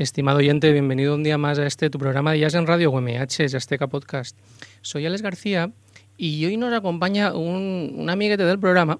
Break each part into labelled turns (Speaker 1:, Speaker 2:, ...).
Speaker 1: Estimado oyente, bienvenido un día más a este tu programa de Jazz en Radio UMH, Azteca Podcast. Soy Alex García y hoy nos acompaña un, un amiguete del programa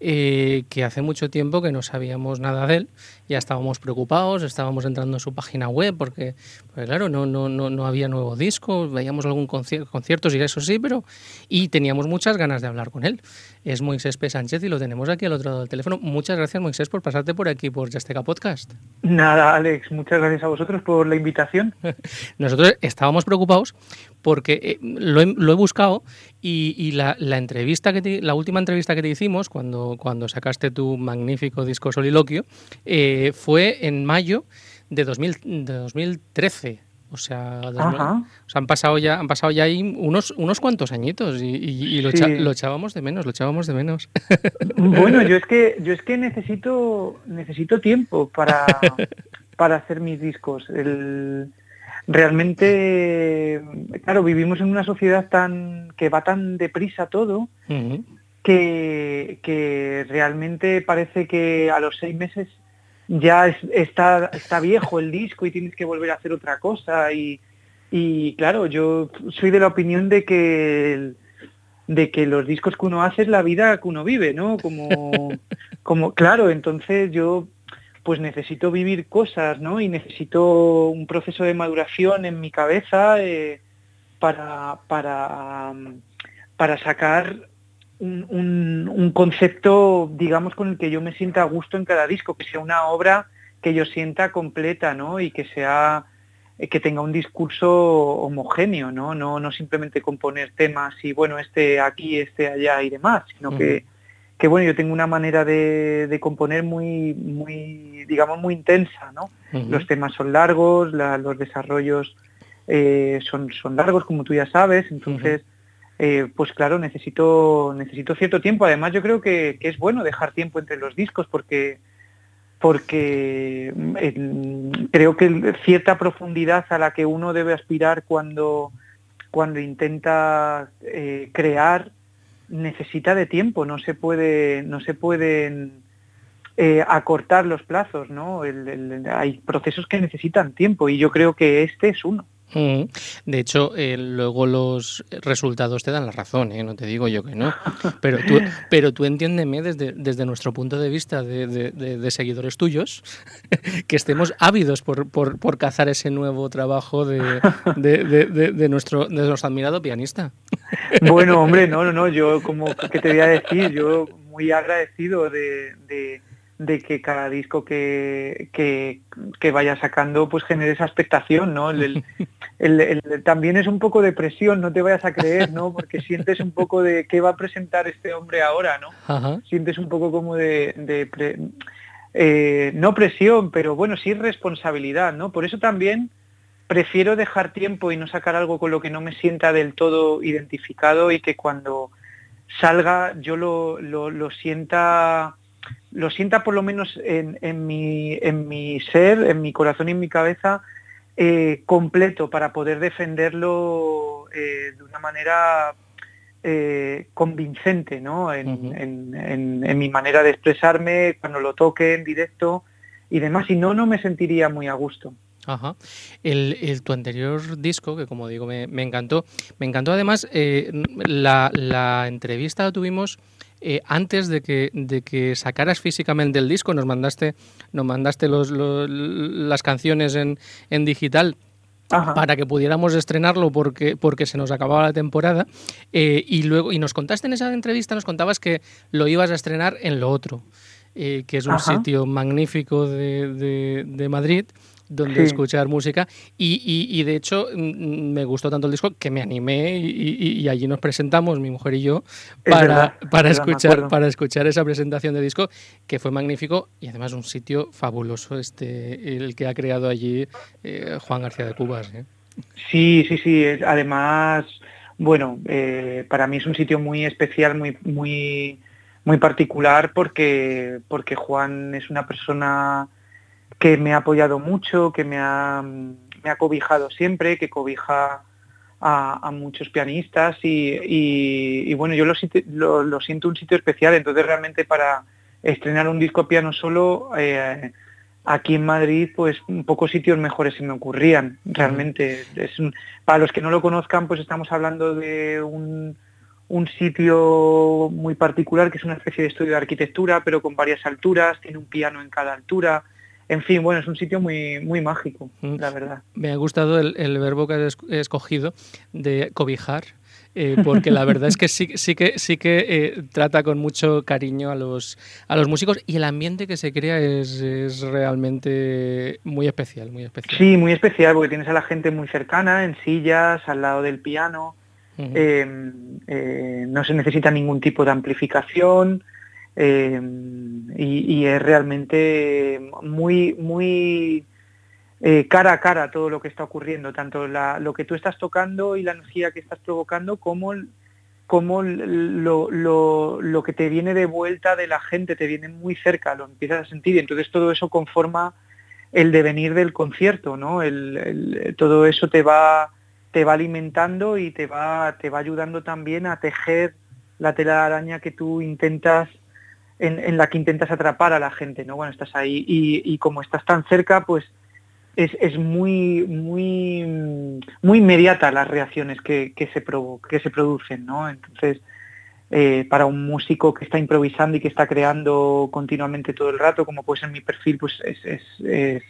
Speaker 1: eh, que hace mucho tiempo que no sabíamos nada de él, ya estábamos preocupados, estábamos entrando en su página web porque, pues claro, no, no, no, no había nuevo disco, veíamos algún concierto, conciertos y eso sí, pero y teníamos muchas ganas de hablar con él. Es Moisés P. Sánchez y lo tenemos aquí al otro lado del teléfono. Muchas gracias, Moisés, por pasarte por aquí, por Yasteca Podcast.
Speaker 2: Nada, Alex, muchas gracias a vosotros por la invitación.
Speaker 1: Nosotros estábamos preocupados porque eh, lo, he, lo, he, buscado y, y la, la, entrevista que te, la última entrevista que te hicimos cuando, cuando sacaste tu magnífico disco Soliloquio eh, fue en mayo de, 2000, de 2013. O sea, dos, o sea, han pasado ya, han pasado ya ahí unos, unos cuantos añitos y, y, y lo, sí. echa, lo, echábamos de menos, lo echábamos de menos.
Speaker 2: Bueno, yo es que, yo es que necesito, necesito tiempo para, para hacer mis discos. El, realmente, claro, vivimos en una sociedad tan que va tan deprisa todo uh -huh. Que, que, realmente parece que a los seis meses ya es, está, está viejo el disco y tienes que volver a hacer otra cosa. Y, y claro, yo soy de la opinión de que el, de que los discos que uno hace es la vida que uno vive, ¿no? Como, como claro, entonces yo pues necesito vivir cosas, ¿no? Y necesito un proceso de maduración en mi cabeza eh, para, para, para sacar un, un, un, concepto, digamos, con el que yo me sienta a gusto en cada disco, que sea una obra que yo sienta completa, ¿no? Y que sea que tenga un discurso homogéneo, ¿no? No, no simplemente componer temas y bueno, este aquí, este allá y demás, sino uh -huh. que que bueno, yo tengo una manera de, de, componer muy, muy, digamos, muy intensa, ¿no? Uh -huh. Los temas son largos, la, los desarrollos eh, son, son largos, como tú ya sabes, entonces, uh -huh. Eh, pues claro, necesito, necesito cierto tiempo. Además, yo creo que, que, es bueno dejar tiempo entre los discos porque, porque creo que cierta profundidad a la que uno debe aspirar cuando, cuando intenta eh, crear necesita de tiempo, no se puede, no se pueden eh, acortar los plazos, ¿no? Hay procesos que necesitan tiempo y yo creo que este es uno.
Speaker 1: De hecho, eh, luego los resultados te dan la razón, ¿eh? no te digo yo que no. Pero tú, pero tú entiéndeme desde, desde nuestro punto de vista de, de, de, de seguidores tuyos, que estemos ávidos por, por, por cazar ese nuevo trabajo de, nuestro, de nuestro admirado pianista.
Speaker 2: Bueno, hombre, no, no, no, yo como que te voy a decir, yo muy agradecido de, de que cada disco que, que, que, vaya sacando pues genere esa expectación, ¿no? El, el, el, también es un poco de presión, no te vayas a creer, ¿no? Porque sientes un poco de qué va a presentar este hombre ahora, ¿no? Ajá. Sientes un poco como de, de pre, eh, no presión, pero bueno, sí responsabilidad, ¿no? Por eso también prefiero dejar tiempo y no sacar algo con lo que no me sienta del todo identificado y que cuando salga yo lo, lo, lo sienta lo sienta por lo menos en, en, mi, en mi ser, en mi corazón y en mi cabeza, eh, completo para poder defenderlo eh, de una manera eh, convincente ¿no? En, uh -huh. en, en, mi manera de expresarme, cuando lo toque en directo y demás. Y no, no me sentiría muy a gusto.
Speaker 1: Ajá. El, el, tu anterior disco, que como digo me, me encantó, me encantó además eh, la, la, entrevista la tuvimos eh, antes de que, de que sacaras físicamente el disco, nos mandaste, nos mandaste los, los, las canciones en, en digital. Ajá. para que pudiéramos estrenarlo porque, porque se nos acababa la temporada eh, y luego y nos contaste en esa entrevista nos contabas que lo ibas a estrenar en lo otro eh, que es un Ajá. sitio magnífico de, de, de Madrid donde sí. escuchar música y, y, y, de hecho me gustó tanto el disco que me animé y, y allí nos presentamos mi mujer y yo para, verdad, para escuchar para escuchar esa presentación de disco que fue magnífico y además un sitio fabuloso este el que ha creado allí eh, Juan García de Cubas ¿eh?
Speaker 2: sí sí sí además bueno eh, para mí es un sitio muy especial muy muy muy particular porque porque Juan es una persona que me ha apoyado mucho, que me ha, me ha cobijado siempre, que cobija a, a muchos pianistas y, y, y, bueno, yo lo, lo, lo, siento un sitio especial, entonces realmente para estrenar un disco piano solo, eh, aquí en Madrid, pues pocos sitios mejores se me ocurrían. Realmente, es para los que no lo conozcan, pues estamos hablando de un, un sitio muy particular que es una especie de estudio de arquitectura, pero con varias alturas, tiene un piano en cada altura. En fin, bueno, es un sitio muy, muy mágico, mm. la verdad.
Speaker 1: Me ha gustado el, el verbo que has escogido de cobijar, eh, porque la verdad es que sí, sí que, sí que eh, trata con mucho cariño a los, a los músicos y el ambiente que se crea es, es, realmente muy especial, muy especial.
Speaker 2: Sí, muy especial, porque tienes a la gente muy cercana, en sillas, al lado del piano, em, eh, no se necesita ningún tipo de amplificación. Em, y, es realmente muy, muy eh, cara a cara todo lo que está ocurriendo, tanto lo que tú estás tocando y la energía que estás provocando, como, como lo, lo, que te viene de vuelta de la gente, te viene muy cerca, lo empiezas a sentir y entonces todo eso conforma el devenir del concierto, ¿no? El, todo eso te va, te va alimentando y te va, te va ayudando también a tejer la tela de araña que tú intentas en, la que intentas atrapar a la gente, ¿no? Bueno, estás ahí y, como estás tan cerca, pues es, muy, muy, muy inmediata las reacciones que, se, que se producen, ¿no? Entonces, eh, para un músico que está improvisando y que está creando continuamente todo el rato, como puede ser mi perfil, pues es, es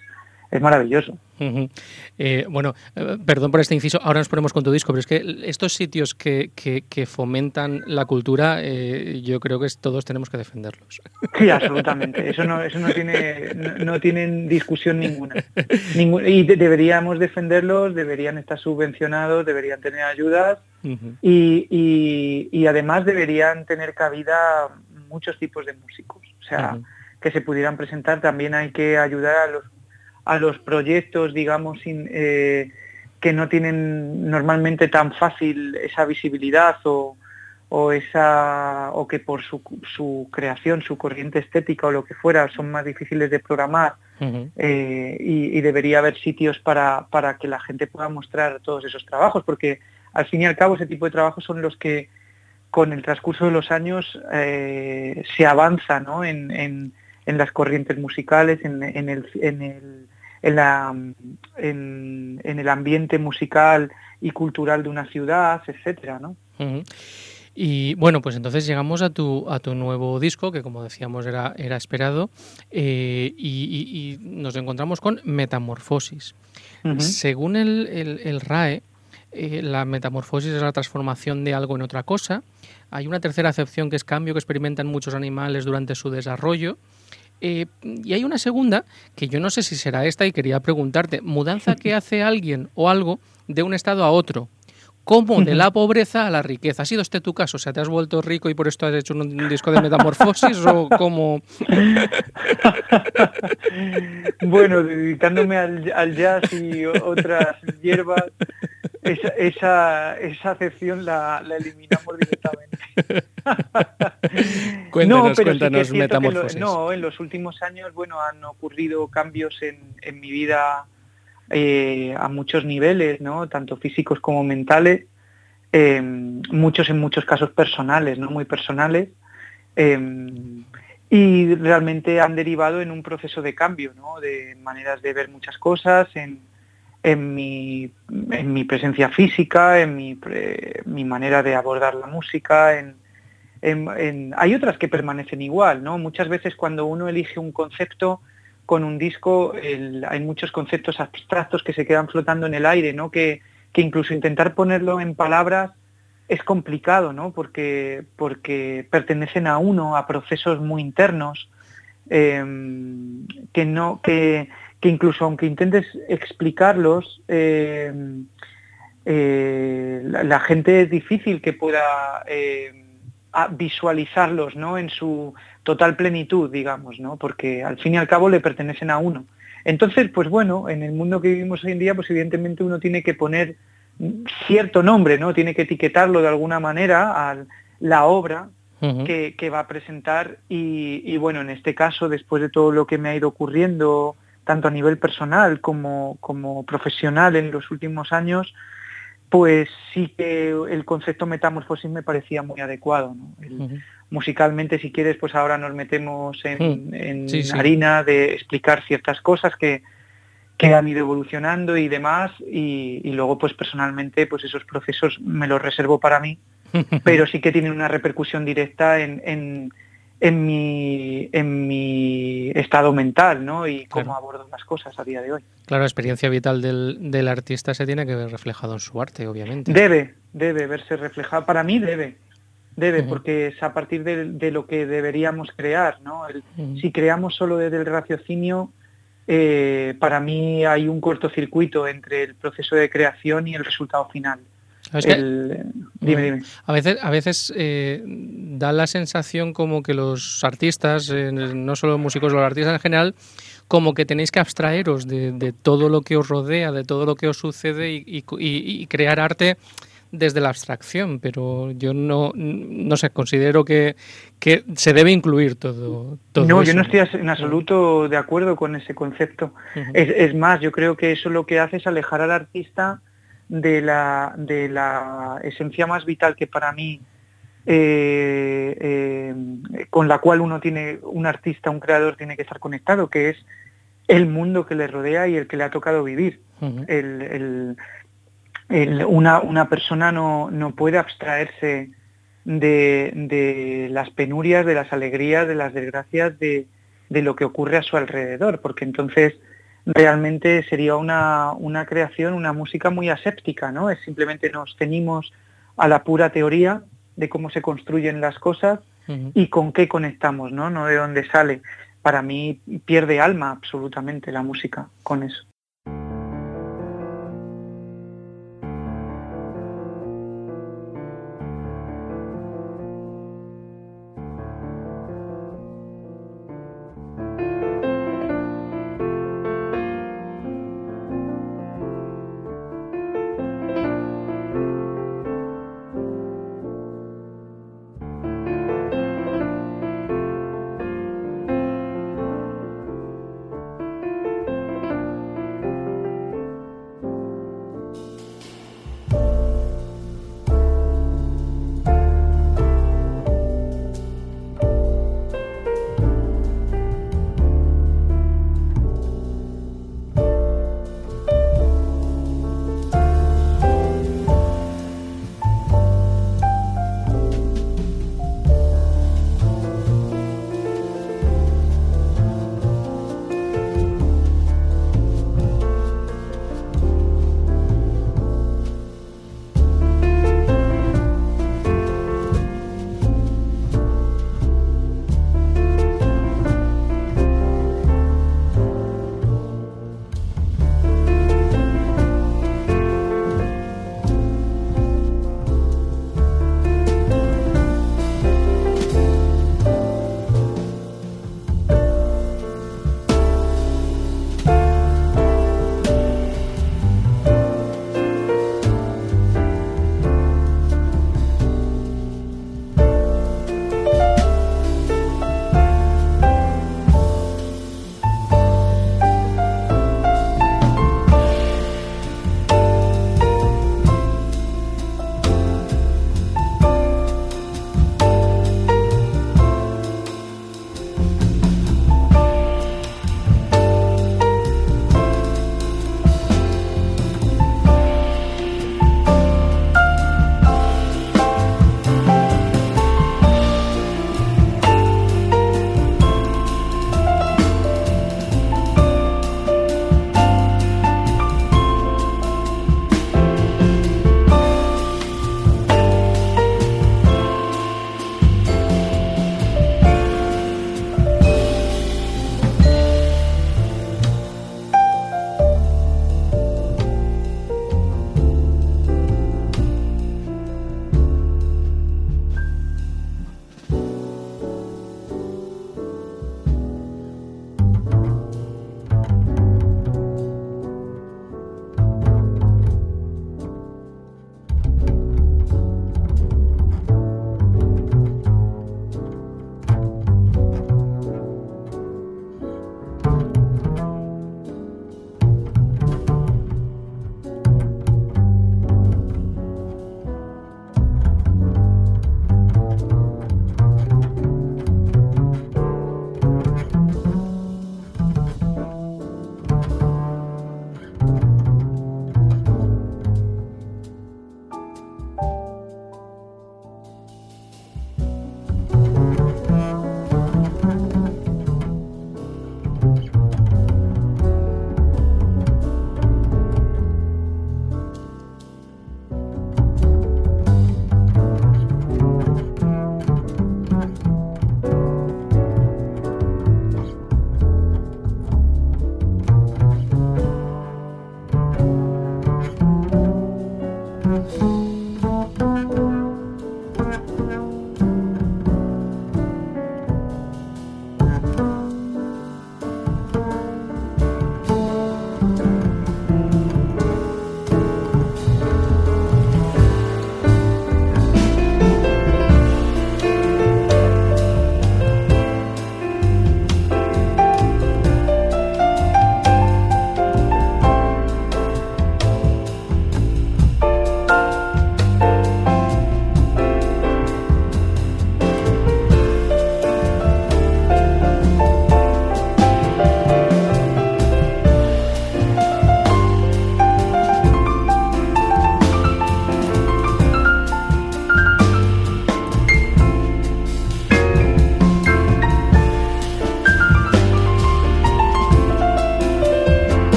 Speaker 2: maravilloso.
Speaker 1: Eh, bueno, eh, perdón por este inciso, ahora nos ponemos con tu disco, pero es que estos sitios que, que, fomentan la cultura, eh, yo creo que todos tenemos que defenderlos.
Speaker 2: Sí, absolutamente. Eso no, eso no tiene, no, tienen discusión ninguna. y deberíamos defenderlos, deberían estar subvencionados, deberían tener ayudas y, y, además deberían tener cabida muchos tipos de músicos. O sea, que se pudieran presentar, también hay que ayudar a los a los proyectos, digamos, eh, que no tienen normalmente tan fácil esa visibilidad o, esa o que por su, creación, su corriente estética o lo que fuera son más difíciles de programar eh, y, debería haber sitios para, para, que la gente pueda mostrar todos esos trabajos, porque al fin y al cabo ese tipo de trabajos son los que con el transcurso de los años eh, se avanza ¿no? en, en, las corrientes musicales, en, el, en el en, la, en, el ambiente musical y cultural de una ciudad, etcétera, ¿no?
Speaker 1: Y bueno, pues entonces llegamos a tu, a tu nuevo disco, que como decíamos era, era esperado, eh, y, nos encontramos con Metamorfosis. Según el, el, RAE, eh, la metamorfosis es la transformación de algo en otra cosa. Hay una tercera acepción que es cambio que experimentan muchos animales durante su desarrollo. Eh, y hay una segunda, que yo no sé si será esta y quería preguntarte, mudanza que hace alguien o algo de un estado a otro, ¿cómo de la pobreza a la riqueza? ¿Ha sido este tu caso? O sea, ¿te has vuelto rico y por esto has hecho un, disco de metamorfosis o cómo?
Speaker 2: bueno, dedicándome al jazz y otras hierbas, esa, esa, esa acepción la, eliminamos directamente.
Speaker 1: cuéntanos, no, cuéntanos metamorfosis.
Speaker 2: no, en los últimos años, bueno, han ocurrido cambios en, en mi vida eh, a muchos niveles, ¿no? Tanto físicos como mentales, em, muchos en muchos casos personales, ¿no? Muy personales. Em, y realmente han derivado en un proceso de cambio, ¿no? De maneras de ver muchas cosas, en, en mi, en mi presencia física, en mi, mi, manera de abordar la música. En, hay otras que permanecen igual, ¿no? Muchas veces cuando uno elige un concepto con un disco, hay muchos conceptos abstractos que se quedan flotando en el aire, ¿no? Que, que incluso intentar ponerlo en palabras es complicado, ¿no? Porque, porque pertenecen a uno, a procesos muy internos, em, que no, que, que incluso aunque intentes explicarlos, eh, eh, la, gente es difícil que pueda eh, visualizarlos ¿no? en su total plenitud, digamos, ¿no? porque al fin y al cabo le pertenecen a uno. Entonces, pues bueno, en el mundo que vivimos hoy en día, pues evidentemente uno tiene que poner cierto nombre, ¿no? Tiene que etiquetarlo de alguna manera a la obra que, va a presentar y, y, bueno, en este caso, después de todo lo que me ha ido ocurriendo tanto a nivel personal como, como profesional en los últimos años, pues sí que el concepto metamorfosis me parecía muy adecuado. Musicalmente, si quieres, pues ahora nos metemos en, harina de explicar ciertas cosas que, que han ido evolucionando y demás, y, luego pues personalmente pues esos procesos me los reservo para mí, pero sí que tienen una repercusión directa en en mi, en mi estado mental ¿no? y cómo abordo las cosas a día de hoy.
Speaker 1: Claro, la experiencia vital del, del, artista se tiene que ver reflejado en su arte, obviamente.
Speaker 2: Debe, debe verse reflejado. Para mí debe, debe, porque es a partir de, lo que deberíamos crear. ¿no? Si creamos solo desde el raciocinio, eh, para mí hay un cortocircuito entre el proceso de creación y el resultado final.
Speaker 1: A veces, a veces eh, da la sensación como que los artistas, eh, no solo los músicos, los artistas en general, como que tenéis que abstraeros de, todo lo que os rodea, de todo lo que os sucede y, crear arte desde la abstracción, pero yo no, no sé, considero que, que se debe incluir todo, todo
Speaker 2: No, yo no estoy en absoluto de acuerdo con ese concepto. es, es, más, yo creo que eso lo que hace es alejar al artista de la, de la esencia más vital que para mí, eh, eh, con la cual uno tiene, un artista, un creador tiene que estar conectado, que es el mundo que le rodea y el que le ha tocado vivir. una, una, persona no, no puede abstraerse de, de, las penurias, de las alegrías, de las desgracias, de, de lo que ocurre a su alrededor, porque entonces realmente sería una, una, creación, una música muy aséptica, ¿no? Es simplemente nos ceñimos a la pura teoría de cómo se construyen las cosas y con qué conectamos, ¿no? No de dónde sale. Para mí pierde alma absolutamente la música con eso.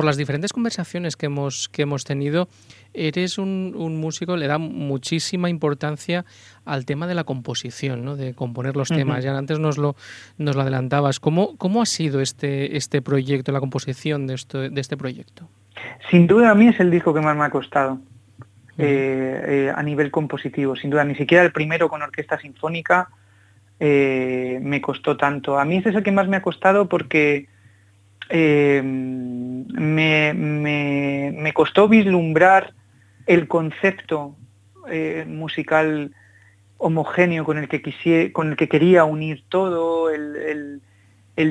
Speaker 1: Por las diferentes conversaciones que hemos, que hemos tenido, eres un, músico, le da muchísima importancia al tema de la composición, ¿no? de componer los temas. Ya antes nos lo, nos lo adelantabas. ¿Cómo, ¿Cómo ha sido este, este proyecto, la composición de, esto, de este proyecto?
Speaker 2: Sin duda a mí es el disco que más me ha costado. Eh, eh, a nivel compositivo, sin duda, ni siquiera el primero con orquesta sinfónica eh, me costó tanto. A mí ese es el que más me ha costado porque eh, me, costó vislumbrar el concepto eh, musical homogéneo con el que con el que quería unir todo, el,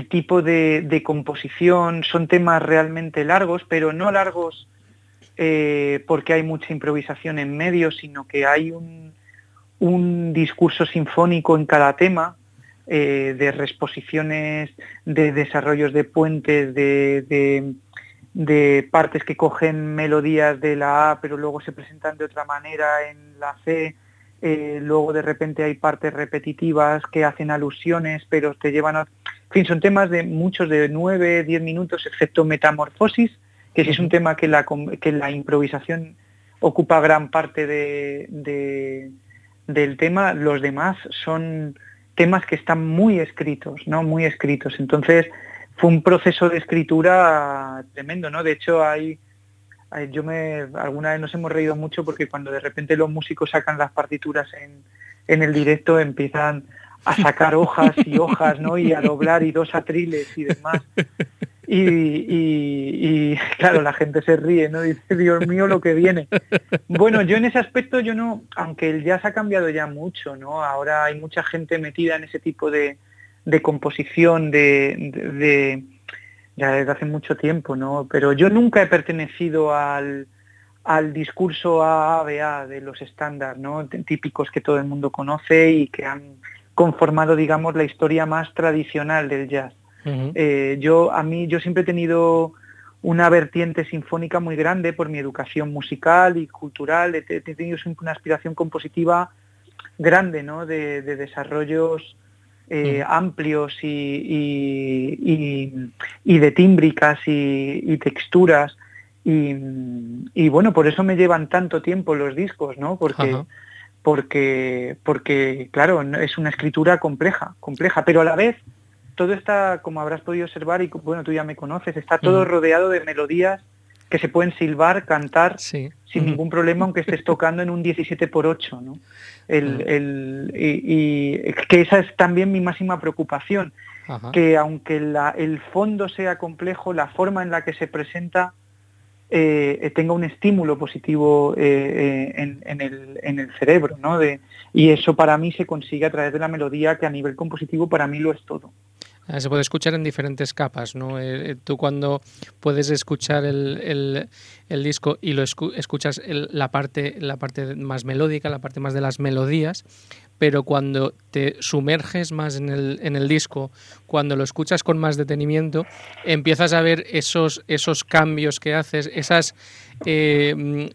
Speaker 2: tipo de, composición. Son temas realmente largos, pero no largos eh, porque hay mucha improvisación en medio, sino que hay un, un discurso sinfónico en cada tema eh, de resposiciones, de desarrollos de puentes, de, partes que cogen melodías de la A pero luego se presentan de otra manera en la C. Eh, luego de repente hay partes repetitivas que hacen alusiones, pero te llevan a... En fin, son temas de muchos de 9, 10 minutos, excepto Metamorfosis, que sí es un tema que la, que la improvisación ocupa gran parte de, del tema. Los demás son temas que están muy escritos, ¿no? Muy escritos. Entonces, fue un proceso de escritura tremendo, ¿no? De hecho, hay, yo me, alguna vez nos hemos reído mucho porque cuando de repente los músicos sacan las partituras en, en el directo empiezan a sacar hojas y hojas, ¿no? Y a doblar y dos atriles y demás. Y, claro, la gente se ríe, ¿no? Dice, Dios mío, lo que viene. Bueno, yo en ese aspecto, yo no, aunque el jazz ha cambiado ya mucho, ¿no? Ahora hay mucha gente metida en ese tipo de, composición, de, ya desde hace mucho tiempo, ¿no? Pero yo nunca he pertenecido al, al discurso AABA de los estándares, ¿no? Típicos que todo el mundo conoce y que han conformado, digamos, la historia más tradicional del jazz. Eh, yo, a mí, yo siempre he tenido una vertiente sinfónica muy grande por mi educación musical y cultural. He, tenido siempre una aspiración compositiva grande, ¿no? De, desarrollos eh, amplios y, de tímbricas y, texturas. Y, bueno, por eso me llevan tanto tiempo los discos, ¿no? Porque, porque, porque, claro, es una escritura compleja, compleja, pero a la vez todo está, como habrás podido observar, y bueno, tú ya me conoces, está todo rodeado de melodías que se pueden silbar, cantar sin ningún problema, aunque estés tocando en un 17 por 8, ¿no? El, y, que esa es también mi máxima preocupación, que aunque el fondo sea complejo, la forma en la que se presenta eh, tenga un estímulo positivo eh, eh, en, el, en, el, cerebro, ¿no? De, y eso para mí se consigue a través de la melodía, que a nivel compositivo para mí lo es todo.
Speaker 1: Ah, se puede escuchar en diferentes capas, ¿no? Eh, eh, tú cuando puedes escuchar el, el, disco y lo escuchas la, parte, la parte más melódica, la parte más de las melodías, pero cuando te sumerges más en el, en el disco, cuando lo escuchas con más detenimiento, empiezas a ver esos, esos cambios que haces, esas, eh,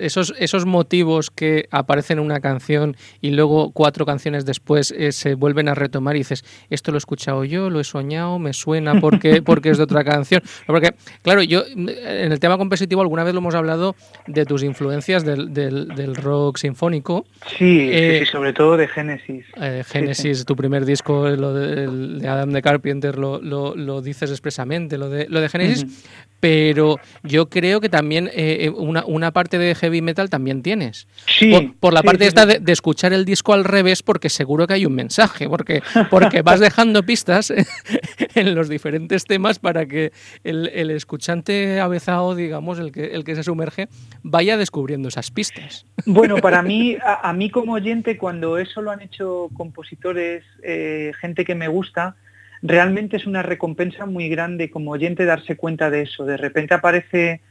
Speaker 1: esos, esos motivos que aparecen en una canción y luego cuatro canciones después eh, se vuelven a retomar y dices, esto lo he escuchado yo, lo he soñado, me suena porque, porque es de otra canción. Porque, claro, yo en el tema compositivo alguna vez lo hemos hablado de tus influencias del, del, rock sinfónico.
Speaker 2: Sí, eh, sobre todo de Génesis.
Speaker 1: Génesis, tu primer disco, lo de, Adam de Carpenter, lo, lo, lo, dices expresamente, lo de, lo de Génesis, pero yo creo que también eh, eh, una, una, parte de heavy metal también tienes.
Speaker 2: Sí.
Speaker 1: Por, la parte esta de, escuchar el disco al revés, porque seguro que hay un mensaje, porque, porque vas dejando pistas en los diferentes temas para que el, el escuchante avezado, digamos, el que, el que se sumerge, vaya descubriendo esas pistas.
Speaker 2: Bueno, para mí, a, mí como oyente, cuando eso lo han hecho compositores, eh, gente que me gusta, realmente es una recompensa muy grande como oyente darse cuenta de eso. De repente aparece,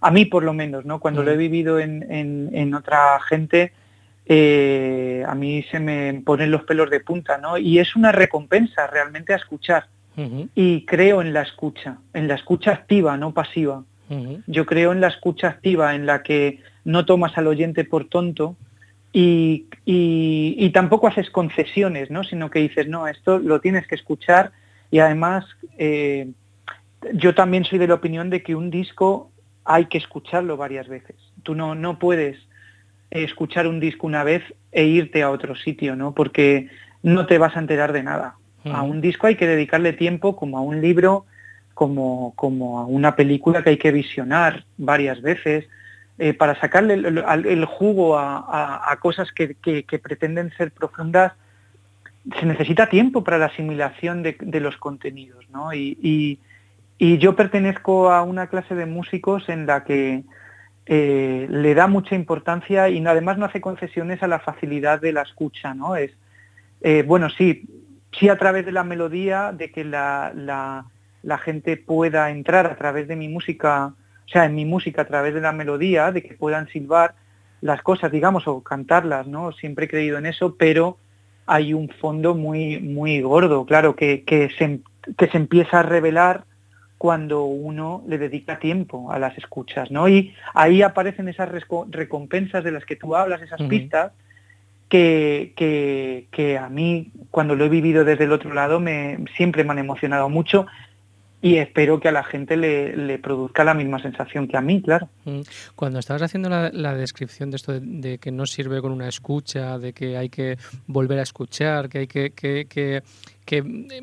Speaker 2: a mí por lo menos, ¿no? Cuando lo he mm. vivido en, otra gente, eh, a mí se me ponen los pelos de punta, ¿no? Y es una recompensa realmente a escuchar. Y creo en la escucha, en la escucha activa, no pasiva. Yo creo en la escucha activa, en la que no tomas al oyente por tonto, y, tampoco haces concesiones, ¿no? sino que dices, no, esto lo tienes que escuchar y además eh, yo también soy de la opinión de que un disco hay que escucharlo varias veces. Tú no, no puedes escuchar un disco una vez e irte a otro sitio, ¿no? porque no te vas a enterar de nada. A un disco hay que dedicarle tiempo como a un libro, como, como a una película que hay que visionar varias veces, eh, para sacarle el, jugo a, cosas que, pretenden ser profundas, se necesita tiempo para la asimilación de, los contenidos. Y, yo pertenezco a una clase de músicos en la que eh, le da mucha importancia y además no hace concesiones a la facilidad de la escucha. ¿no? Es, eh, bueno, sí, sí a través de la melodía, de que la, la gente pueda entrar a través de mi música o sea, en mi música a través de la melodía, de que puedan silbar las cosas, digamos, o cantarlas, ¿no? Siempre he creído en eso, pero hay un fondo muy, muy gordo, claro, que, que, se, que se empieza a revelar cuando uno le dedica tiempo a las escuchas, ¿no? Y ahí aparecen esas recompensas de las que tú hablas, esas pistas, que, que, que, a mí, cuando lo he vivido desde el otro lado, me, siempre me han emocionado mucho y espero que a la gente le, produzca la misma sensación que a mí, claro. Mm.
Speaker 1: Cuando estabas haciendo la, descripción de esto de, que no sirve con una escucha, de que hay que volver a escuchar, que hay que,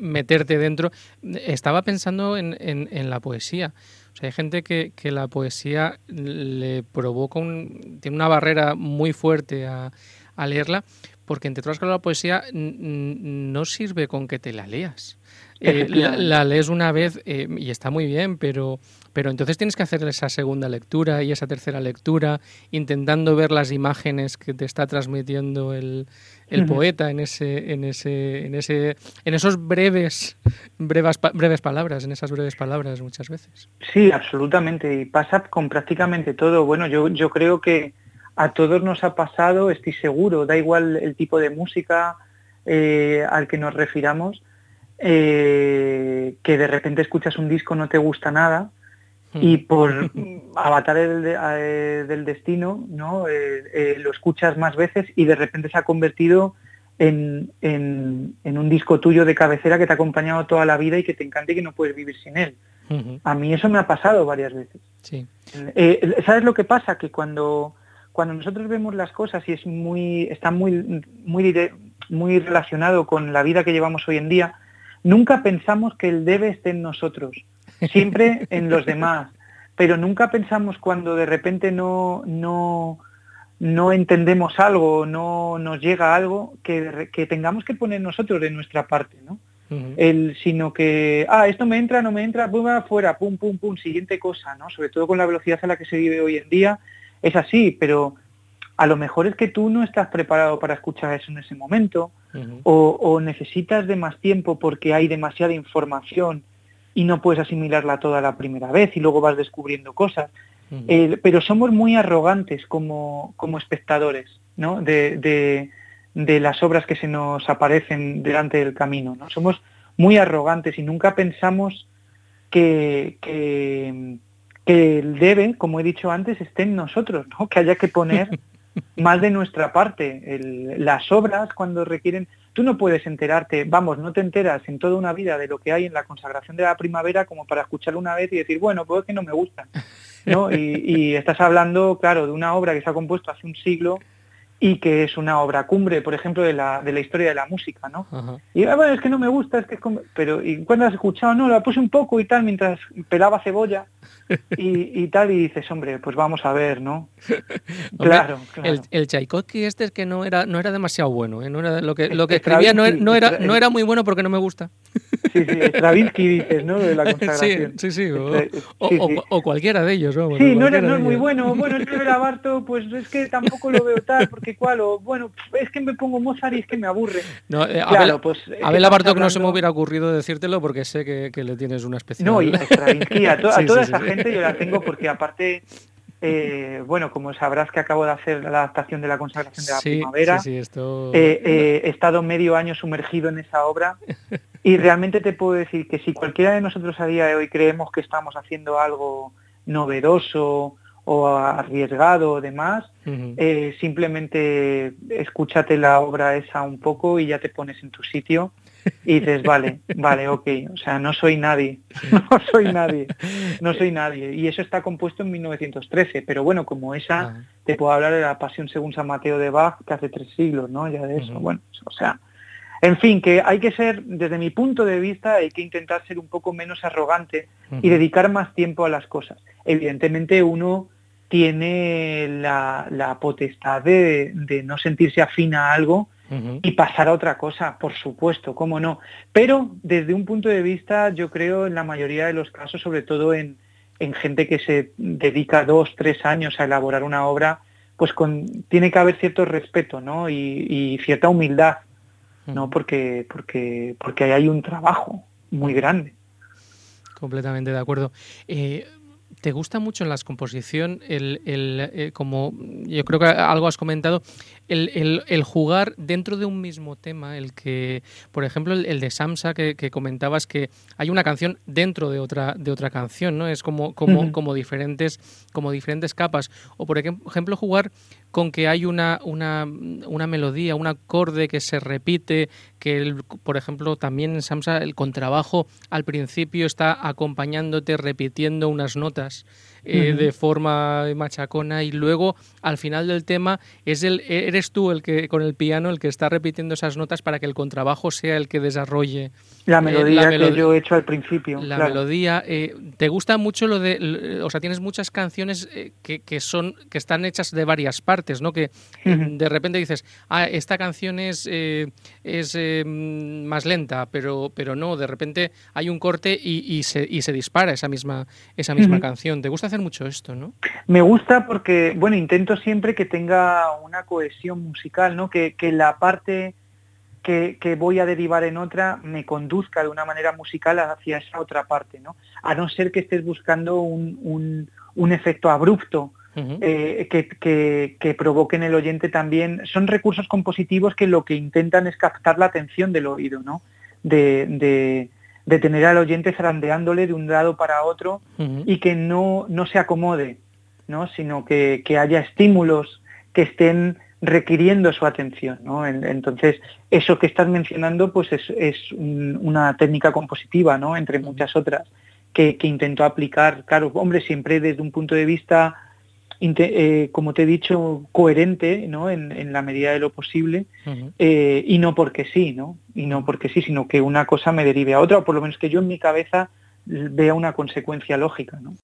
Speaker 1: meterte dentro, estaba pensando en, la poesía. O sea, hay gente que, que la poesía le provoca un, tiene una barrera muy fuerte a, a leerla, porque entre otras cosas la poesía no sirve con que te la leas. Eh, la, lees una vez eh, y está muy bien, pero, pero entonces tienes que hacer esa segunda lectura y esa tercera lectura, intentando ver las imágenes que te está transmitiendo el, el poeta en ese, en ese, en ese, en esos breves, breves, breves palabras, en esas breves palabras muchas veces.
Speaker 2: Sí, absolutamente. Y pasa con prácticamente todo. Bueno, yo, yo creo que a todos nos ha pasado, estoy seguro, da igual el tipo de música eh, al que nos refiramos eh, que de repente escuchas un disco, no te gusta nada, y hmm. por avatar eh, del destino, ¿no? Eh, lo escuchas más veces y de repente se ha convertido en, un disco tuyo de cabecera que te ha acompañado toda la vida y que te encanta y que no puedes vivir sin él. A mí eso me ha pasado varias veces. ¿Sabes lo que pasa? Que cuando, cuando nosotros vemos las cosas y es muy, está muy, muy, muy relacionado con la vida que llevamos hoy en día, Nunca pensamos que el debe esté en nosotros, siempre en los demás, pero nunca pensamos cuando de repente no, no, no entendemos algo, no nos llega algo, que, que tengamos que poner nosotros de nuestra parte, ¿no? el, sino que, ah, esto me entra, no me entra, pum, afuera, pum, pum, pum, siguiente cosa, ¿no? Sobre todo con la velocidad a la que se vive hoy en día, es así, pero a lo mejor es que tú no estás preparado para escuchar eso en ese momento, o, necesitas de más tiempo porque hay demasiada información y no puedes asimilarla toda la primera vez y luego vas descubriendo cosas. pero somos muy arrogantes como, como espectadores ¿no? de, de, las obras que se nos aparecen delante del camino. ¿no? Somos muy arrogantes y nunca pensamos que, que, que el debe, como he dicho antes, esté en nosotros, ¿no? que haya que poner más de nuestra parte. las obras cuando requieren, tú no puedes enterarte, vamos, no te enteras en toda una vida de lo que hay en la consagración de la primavera como para escucharlo una vez y decir, bueno, pues es que no me gusta. ¿no? Y, y estás hablando, claro, de una obra que se ha compuesto hace un siglo y que es una obra cumbre, por ejemplo, de la, de la historia de la música, ¿no? Y ah, bueno, es que no me gusta, es que es pero ¿y cuando has escuchado? No, la puse un poco y tal mientras pelaba cebolla y, tal y dices, hombre, pues vamos a ver, ¿no?
Speaker 1: claro, El, el, Tchaikovsky este es que no era no era demasiado bueno, ¿eh? no era lo que lo que escribía no, era no era muy bueno porque no me gusta.
Speaker 2: Sí, sí, Stravinsky dices, ¿no? De la consagración.
Speaker 1: Sí, sí, sí. O, cualquiera de ellos,
Speaker 2: ¿no? sí, no, no es muy bueno. Bueno, el de Barto, pues es que tampoco lo veo tal, porque cuál, o bueno, es que me pongo Mozart y es que me aburre.
Speaker 1: No, eh, claro, pues... A Abel Bartok no se me hubiera ocurrido decírtelo porque sé que, que le tienes una especial...
Speaker 2: No, y a Stravinsky, a, toda esa gente yo la tengo porque aparte eh, bueno, como sabrás que acabo de hacer la adaptación de la consagración de la primavera, eh, eh, he estado medio año sumergido en esa obra y realmente te puedo decir que si cualquiera de nosotros a día de hoy creemos que estamos haciendo algo novedoso o arriesgado o demás, simplemente escúchate la obra esa un poco y ya te pones en tu sitio y dices, vale, vale, ok, o sea, no soy nadie, no soy nadie, no soy nadie. Y eso está compuesto en 1913, pero bueno, como esa, ah. te puedo hablar de la Pasión según San Mateo de Bach, que hace tres siglos, ¿no? Ya de eso, bueno, o sea, en fin, que hay que ser, desde mi punto de vista, hay que intentar ser un poco menos arrogante y dedicar más tiempo a las cosas. Evidentemente uno tiene la, potestad de, de, no sentirse afín a algo y pasar a otra cosa, por supuesto, cómo no. Pero desde un punto de vista, yo creo en la mayoría de los casos, sobre todo en, gente que se dedica dos, tres años a elaborar una obra, pues con, tiene que haber cierto respeto ¿no? y, cierta humildad, ¿no? porque, porque, porque ahí hay un trabajo muy grande.
Speaker 1: Completamente de acuerdo. Eh, ¿Te gusta mucho en la composición el, eh, como yo creo que algo has comentado, el, jugar dentro de un mismo tema, el que, por ejemplo, el, de Samsa que, comentabas que hay una canción dentro de otra, de otra canción, ¿no? Es como, como, como, diferentes, como diferentes capas. O por ejemplo, jugar con que hay una, una, una melodía, un acorde que se repite, que por ejemplo también en Samsa el contrabajo al principio está acompañándote repitiendo unas notas Yeah. Eh, de forma machacona y luego al final del tema es el, eres tú el que con el piano el que está repitiendo esas notas para que el contrabajo sea el que desarrolle
Speaker 2: la melodía que yo he hecho al principio.
Speaker 1: La melodía. Eh, ¿Te gusta mucho lo de, o sea, tienes muchas canciones eh, que, que, son que están hechas de varias partes, ¿no? Que de repente dices, ah, esta canción es es más lenta, pero pero no, de repente hay un corte y, y, se, y se dispara esa misma esa misma canción. ¿Te gusta hacer mucho esto, ¿no?
Speaker 2: Me gusta porque, bueno, intento siempre que tenga una cohesión musical, ¿no? Que, la parte que, voy a derivar en otra me conduzca de una manera musical hacia esa otra parte, ¿no? A no ser que estés buscando un, efecto abrupto, eh, que, provoque en el oyente también. Son recursos compositivos que lo que intentan es captar la atención del oído, ¿no? de, de tener al oyente zarandeándole de un lado para otro y que no, no se acomode, ¿no? sino que, haya estímulos que estén requiriendo su atención. ¿no? Entonces, eso que estás mencionando pues es, es una técnica compositiva, ¿no? entre muchas otras, que, que intento aplicar, claro, hombre, siempre desde un punto de vista eh, como te he dicho, coherente ¿no? en, la medida de lo posible eh, y no porque sí, ¿no? Y no porque sí, sino que una cosa me derive a otra, o por lo menos que yo en mi cabeza vea una consecuencia lógica, ¿no?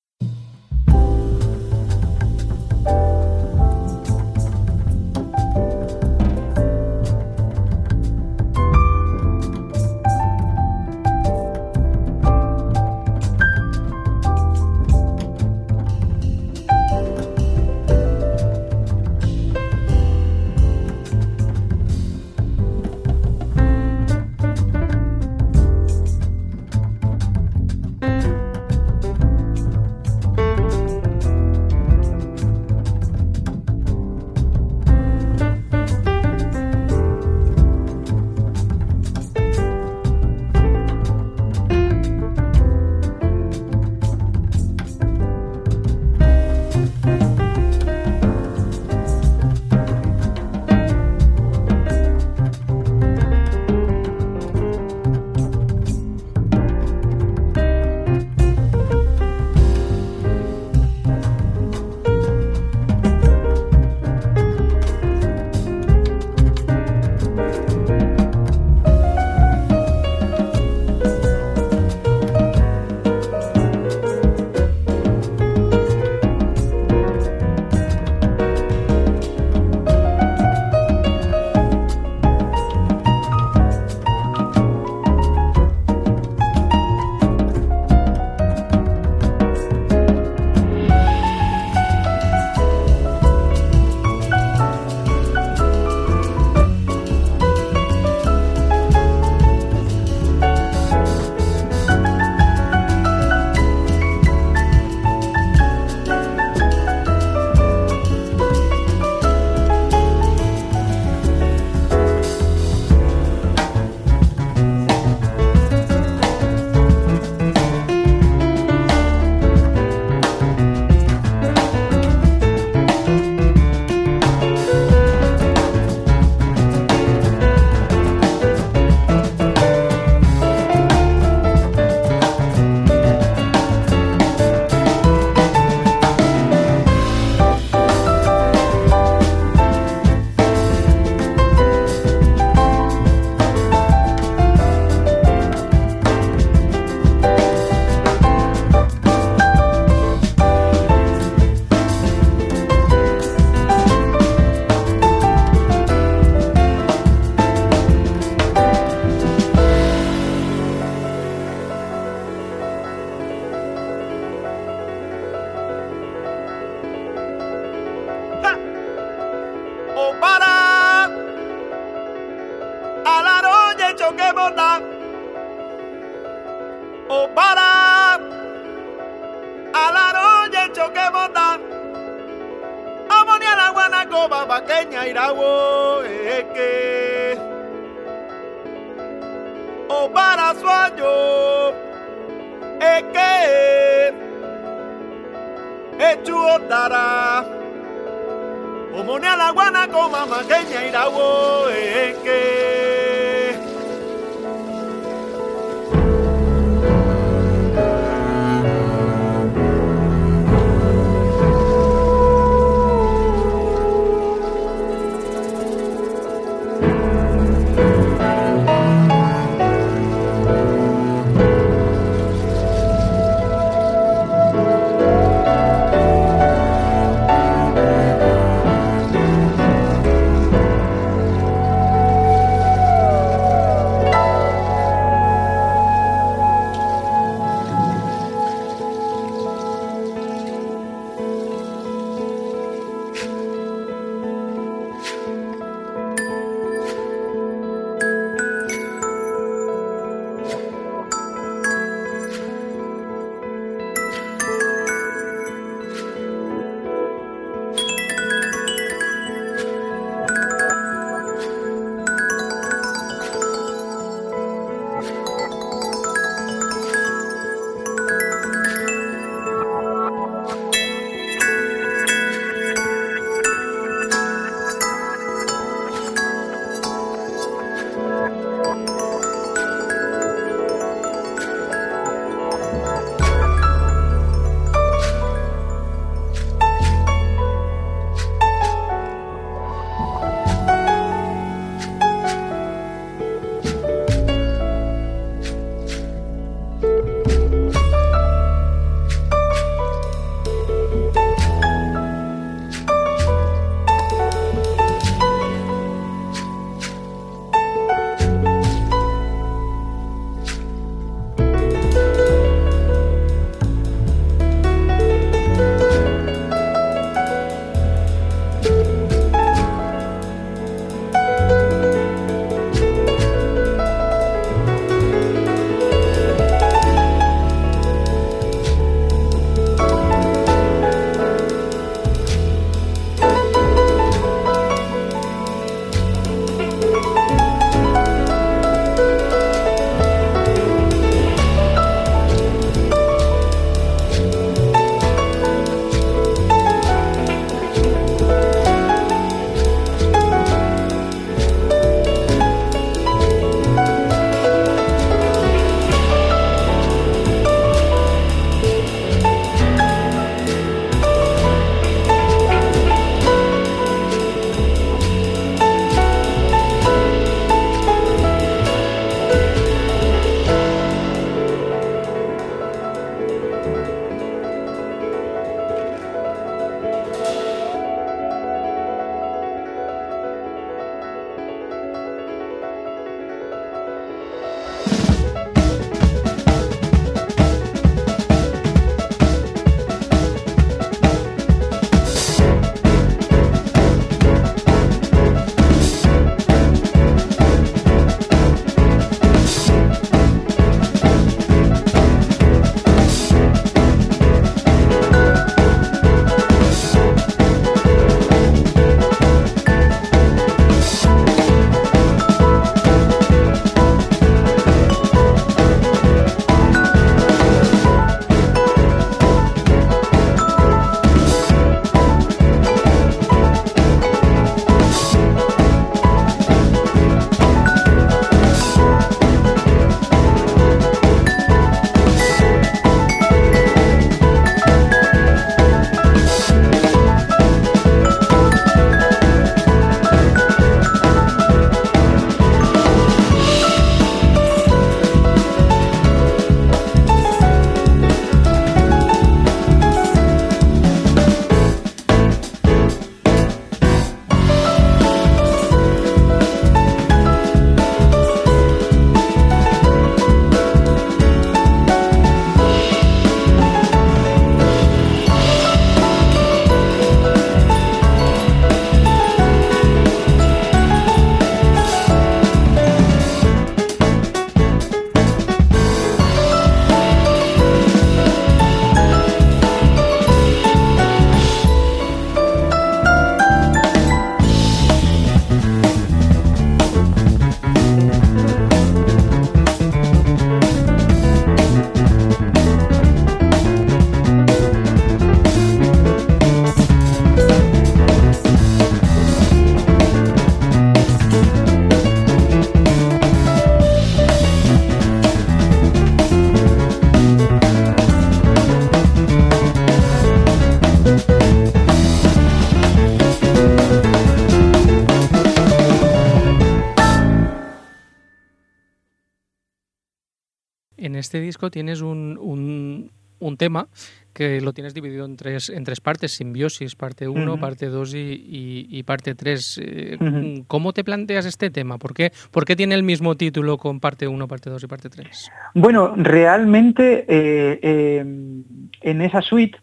Speaker 1: Este disco tienes un, un, un tema que lo tienes dividido en tres, en tres partes, simbiosis, parte 1, parte 2 y, parte 3. Eh, ¿Cómo te planteas este tema? ¿Por qué, ¿Por qué tiene el mismo título con parte 1, parte 2 y parte 3?
Speaker 2: Bueno, realmente eh, eh, en esa suite,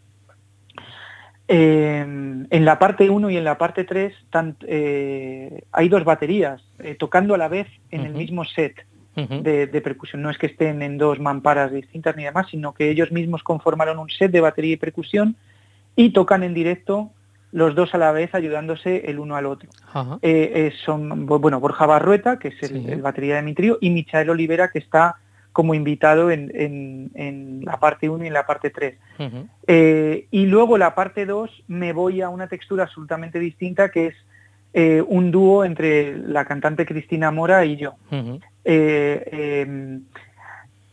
Speaker 2: en la parte 1 y en la parte 3 hay dos baterías tocando a la vez en el mismo set de, percusión. No es que estén en dos mamparas distintas ni demás, sino que ellos mismos conformaron un set de batería y percusión y tocan en directo los dos a la vez ayudándose el uno al otro. Eh, eh, son bueno Borja Barrueta, que es el, batería de mi trío, y Michael Olivera, que está como invitado en, la parte 1 y en la parte 3. Eh, y luego la parte 2 me voy a una textura absolutamente distinta que es un dúo entre la cantante Cristina Mora y yo.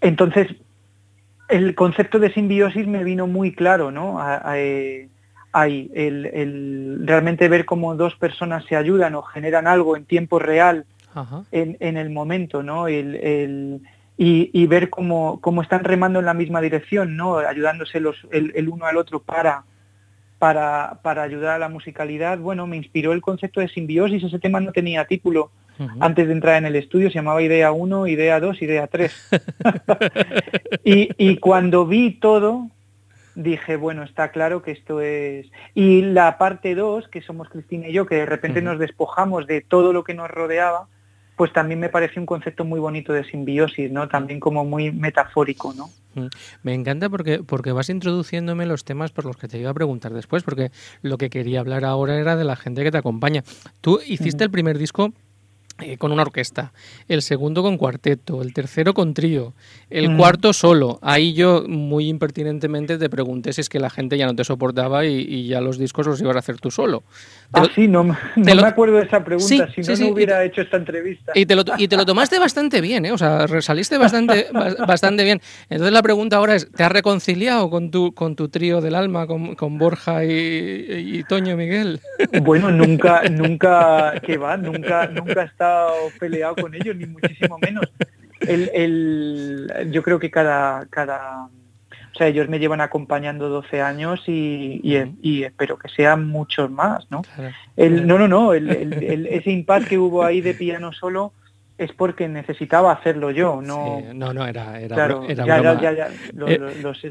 Speaker 2: Entonces, el concepto de simbiosis me vino muy claro, ¿no? Eh, ahí, el, realmente ver cómo dos personas se ayudan o generan algo en tiempo real en, el momento, ¿no? El, y, ver cómo, cómo, están remando en la misma dirección, ¿no? Ayudándose los, el, uno al otro para, para, para ayudar a la musicalidad. Bueno, me inspiró el concepto de simbiosis, ese tema no tenía título antes de entrar en el estudio, se llamaba Idea 1, Idea 2, Idea 3. y, cuando vi todo, dije, bueno, está claro que esto es... Y la parte 2, que somos Cristina y yo, que de repente nos despojamos de todo lo que nos rodeaba, pues también me parece un concepto muy bonito de simbiosis, ¿no? También como muy metafórico, ¿no?
Speaker 1: Me encanta porque, porque vas introduciéndome los temas por los que te iba a preguntar después, porque lo que quería hablar ahora era de la gente que te acompaña. Tú hiciste el primer disco eh, con una orquesta, el segundo con cuarteto, el tercero con trío, el mm. cuarto solo. Ahí yo muy impertinentemente te pregunté si es que la gente ya no te soportaba y, ya los discos los ibas a hacer tú solo.
Speaker 2: ah, sí, no, no me acuerdo de esa pregunta, si no, no hubiera hecho esta entrevista.
Speaker 1: Y te, lo, y te lo tomaste bastante bien, ¿eh? o sea, resaliste bastante, bastante bien. Entonces la pregunta ahora es, ¿te has reconciliado con tu, con tu trío del alma, con, con Borja y, y, Toño Miguel?
Speaker 2: Bueno, nunca, nunca, que va, nunca, nunca está peleado con ellos, ni muchísimo menos. El, yo creo que cada, cada, o sea, ellos me llevan acompañando 12 años y, y, espero que sean muchos más, ¿no? El, no, no, no, ese impasse que hubo ahí de piano solo, es porque necesitaba hacerlo yo, no...
Speaker 1: no, no, era, era, broma.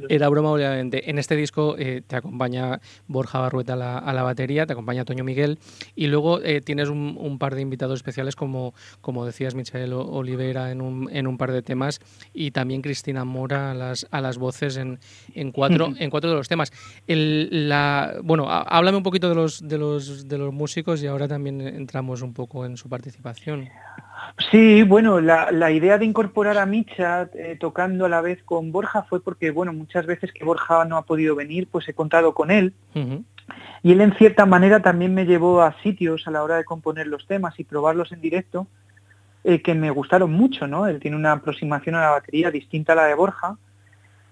Speaker 1: Era broma, obviamente. En este disco eh, te acompaña Borja Barrueta a la, batería, te acompaña Toño Miguel y luego eh, tienes un, par de invitados especiales como, como decías, Michael Olivera en un, en un par de temas y también Cristina Mora a las, a las voces en, en, cuatro, en cuatro de los temas. El, la, bueno, háblame un poquito de los, de, los, de los músicos y ahora también entramos un poco en su participación.
Speaker 2: Sí, bueno, la, idea de incorporar a Micha eh, tocando a la vez con Borja fue porque, bueno, muchas veces que Borja no ha podido venir, pues he contado con él. Y él en cierta manera también me llevó a sitios a la hora de componer los temas y probarlos en directo eh, que me gustaron mucho, ¿no? Él tiene una aproximación a la batería distinta a la de Borja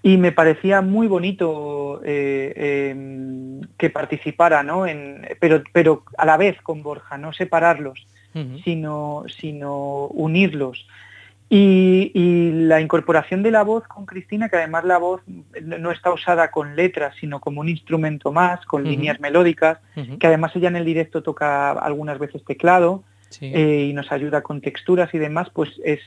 Speaker 2: y me parecía muy bonito eh, em, que participara, ¿no? En, pero, pero a la vez con Borja, no separarlos sino, sino unirlos. Y, la incorporación de la voz con Cristina, que además la voz no está usada con letras, sino como un instrumento más, con líneas melódicas, que además ella en el directo toca algunas veces teclado eh, y nos ayuda con texturas y demás, pues es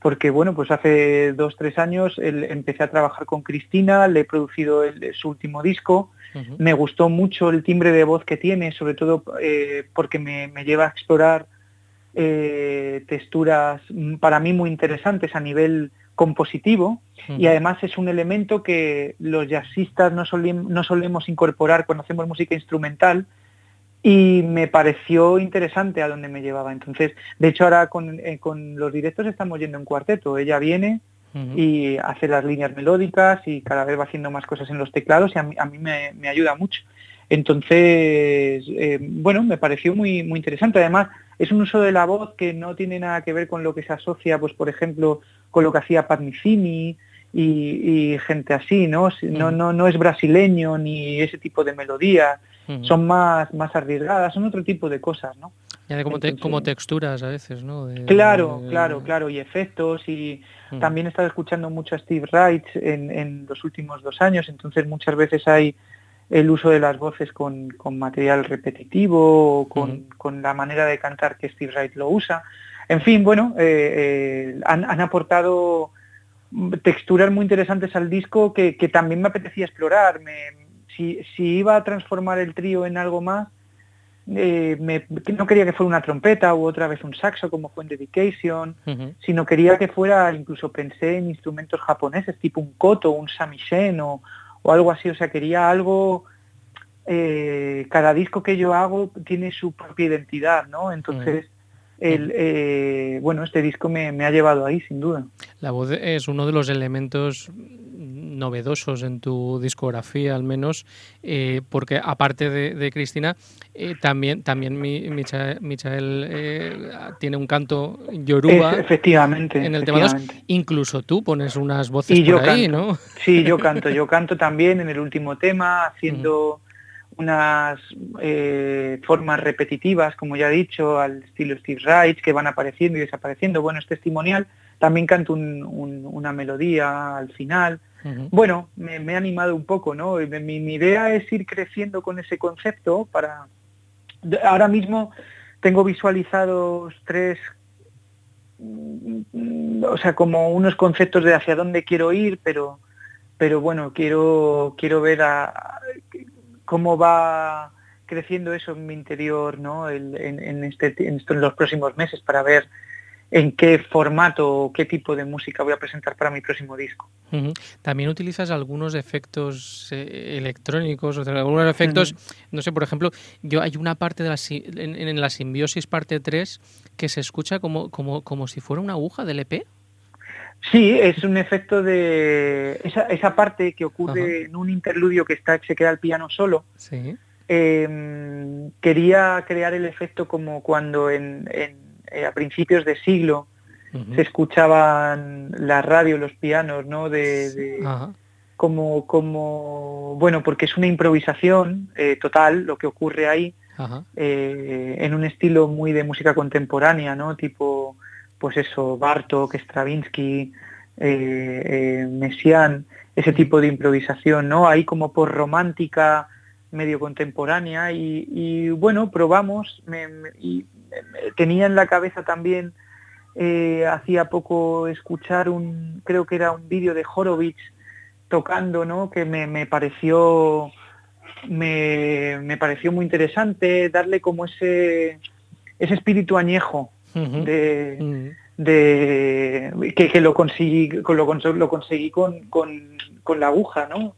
Speaker 2: porque bueno, pues hace dos, tres años empecé a trabajar con Cristina, le he producido su último disco, me gustó mucho el timbre de voz que tiene, sobre todo eh, porque me, me lleva a explorar eh, texturas para mí muy interesantes a nivel compositivo y además es un elemento que los jazzistas no, no solemos incorporar cuando hacemos música instrumental y me pareció interesante a donde me llevaba. Entonces, de hecho ahora con, eh, los directos estamos yendo en cuarteto. Ella viene y hace las líneas melódicas y cada vez va haciendo más cosas en los teclados y a mí, me, ayuda mucho. Entonces, eh, bueno, me pareció muy, muy interesante. Además, es un uso de la voz que no tiene nada que ver con lo que se asocia, pues por ejemplo, con lo que hacía Pat y, y, gente así, ¿no? No, no, no es brasileño ni ese tipo de melodía, son más, más arriesgadas, son otro tipo de cosas, ¿no?
Speaker 1: Ya de como, como texturas a veces, ¿no?
Speaker 2: claro, claro, claro, y efectos y también he estado escuchando mucho a Steve Wright en, en, los últimos dos años, entonces muchas veces hay el uso de las voces con, con material repetitivo, o con, con, la manera de cantar que Steve Wright lo usa. En fin, bueno, eh, eh, han, han, aportado texturas muy interesantes al disco que, que también me apetecía explorar. Me, si, si iba a transformar el trío en algo más, eh, no quería que fuera una trompeta u otra vez un saxo como fue en Dedication, sino quería que fuera, incluso pensé en instrumentos japoneses tipo un koto, un samishen o, o algo así, o sea, quería algo, eh, cada disco que yo hago tiene su propia identidad, ¿no? Entonces, el, eh, bueno, este disco me, me, ha llevado ahí, sin duda.
Speaker 1: La voz es uno de los elementos novedosos en tu discografía, al menos, eh, porque aparte de, Cristina, eh, también, también Michael, eh, tiene un canto yoruba.
Speaker 2: efectivamente.
Speaker 1: En el tema 2. Incluso tú pones unas voces por ahí, ¿no?
Speaker 2: Sí, yo canto. Yo canto también en el último tema, haciendo unas formas repetitivas, como ya he dicho, al estilo Steve Reich, que van apareciendo y desapareciendo. Bueno, es testimonial. También canto una melodía al final. Bueno, me, he animado un poco, ¿no? Mi, idea es ir creciendo con ese concepto para... Ahora mismo tengo visualizados tres, mm, o sea, como unos conceptos de hacia dónde quiero ir, pero, pero bueno, quiero, quiero ver a, cómo va creciendo eso en mi interior, ¿no? en, este, en los próximos meses para ver en qué formato o qué tipo de música voy a presentar para mi próximo disco.
Speaker 1: También utilizas algunos efectos eh, electrónicos, o sea, algunos efectos, no sé, por ejemplo, yo hay una parte de la, en, la simbiosis parte 3 que se escucha como, como, como si fuera una aguja del EP.
Speaker 2: Sí, es un efecto de esa, esa parte que ocurre en un interludio que está se queda el piano solo.
Speaker 1: Sí.
Speaker 2: Em, quería crear el efecto como cuando en eh, a principios de siglo se escuchaban la radio, los pianos, ¿no? De, como, como, bueno, porque es una improvisación eh, total lo que ocurre ahí, eh, en un estilo muy de música contemporánea, ¿no? Tipo, pues eso, Bartok, Stravinsky, Messiaen, ese tipo de improvisación, ¿no? Ahí como por romántica, medio contemporánea y, bueno, probamos y tenía en la cabeza también eh, hacía poco escuchar un, creo que era un vídeo de Horowitz tocando, ¿no? Que me, pareció me, pareció muy interesante darle como ese ese espíritu añejo de, de que, lo conseguí lo, lo conseguí con, con, la aguja, ¿no?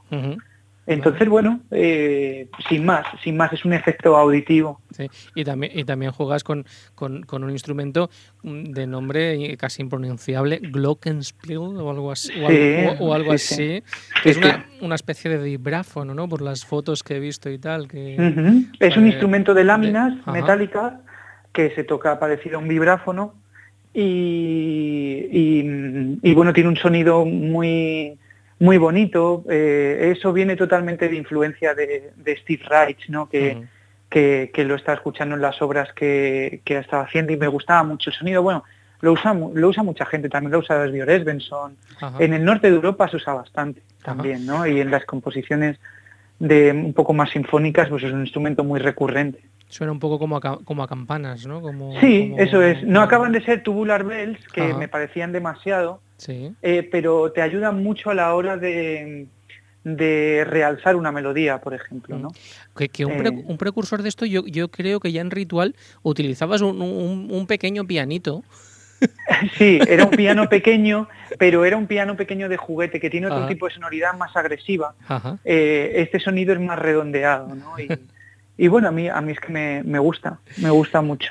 Speaker 2: Entonces, bueno, eh, sin más, sin más, es un efecto auditivo.
Speaker 1: Sí. Y también, y también juegas con, con, un instrumento mm, de nombre casi impronunciable, Glockenspiel o algo así, o algo, así, que es una, una, especie de vibráfono, ¿no? Por las fotos que he visto y tal. Que,
Speaker 2: Es un instrumento de láminas metálicas que se toca parecido a un vibráfono y, y, y bueno, tiene un sonido muy muy bonito. Eh, eso viene totalmente de influencia de, Steve Reich, ¿no? Que, que, lo está escuchando en las obras que, que estaba haciendo y me gustaba mucho el sonido. Bueno, lo usa, lo usa mucha gente, también lo usa Desbior Svensson. En el norte de Europa se usa bastante también, ¿no? Y en las composiciones de un poco más sinfónicas, pues es un instrumento muy recurrente.
Speaker 1: Suena un poco como a, como a campanas, ¿no? Como,
Speaker 2: sí, eso es. No acaban de ser tubular bells, que me parecían demasiado,
Speaker 1: sí.
Speaker 2: Eh, pero te ayudan mucho a la hora de, de realzar una melodía, por ejemplo. ¿no?
Speaker 1: Que, que un, eh. un, precursor de esto, yo, yo creo que ya en Ritual utilizabas un, un, pequeño pianito.
Speaker 2: Sí, era un piano pequeño, pero era un piano pequeño de juguete que tiene otro tipo de sonoridad más agresiva. Eh, este sonido es más redondeado, ¿no? Y, y bueno, a mí, a mí es que me, me gusta, me gusta mucho.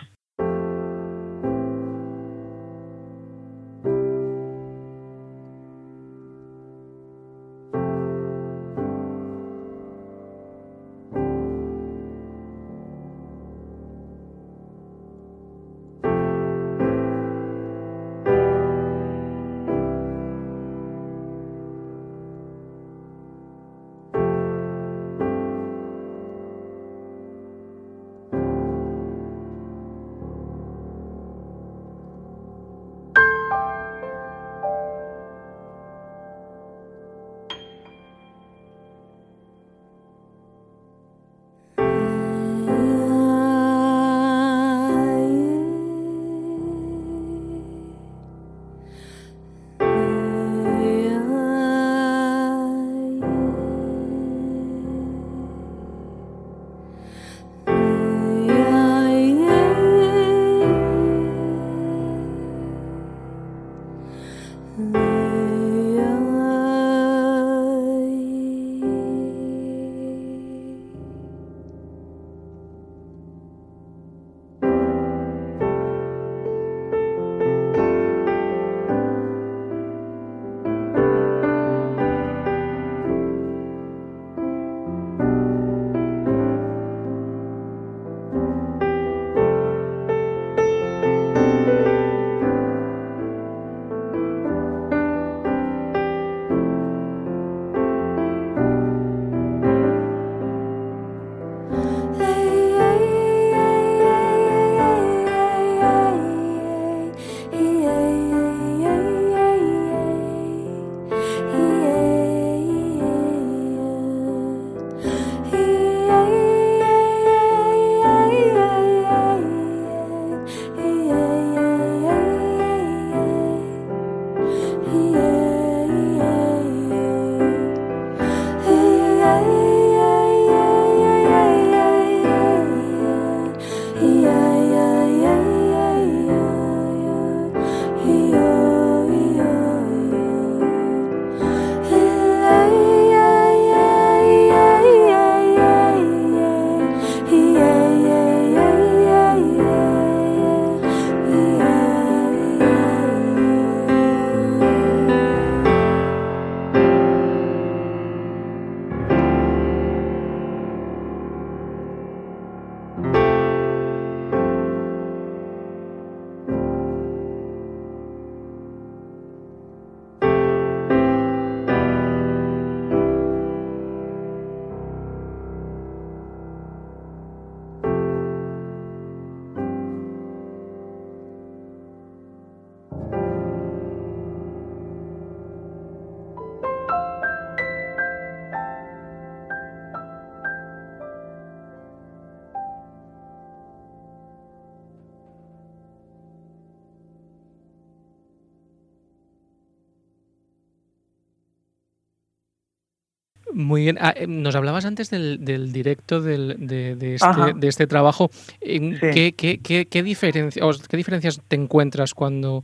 Speaker 1: Muy bien. Ah, eh, nos hablabas antes del, directo de, este, de, este, trabajo. ¿Qué, qué, qué, qué, diferencias te encuentras cuando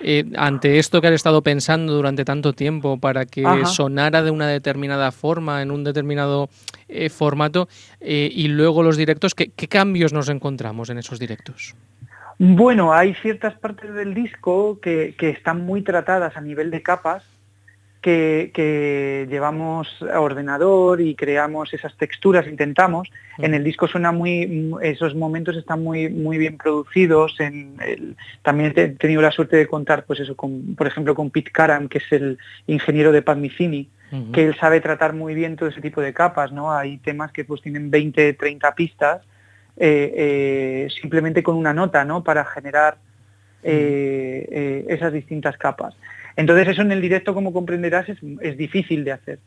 Speaker 1: eh, ante esto que has estado pensando durante tanto tiempo para que sonara de una determinada forma, en un determinado eh, formato, eh, y luego los directos, ¿qué, cambios nos encontramos en esos directos?
Speaker 2: Bueno, hay ciertas partes del disco que, que están muy tratadas a nivel de capas que, llevamos a ordenador y creamos esas texturas, intentamos. En el disco suena muy, esos momentos están muy, muy bien producidos. En también he tenido la suerte de contar, pues eso, con, por ejemplo, con Pete Karam, que es el ingeniero de Padmicini, que él sabe tratar muy bien todo ese tipo de capas, ¿no? Hay temas que pues tienen 20, 30 pistas, eh, eh, simplemente con una nota, ¿no? Para generar eh, esas distintas capas. Entonces eso en el directo, como comprenderás, es, difícil de hacer.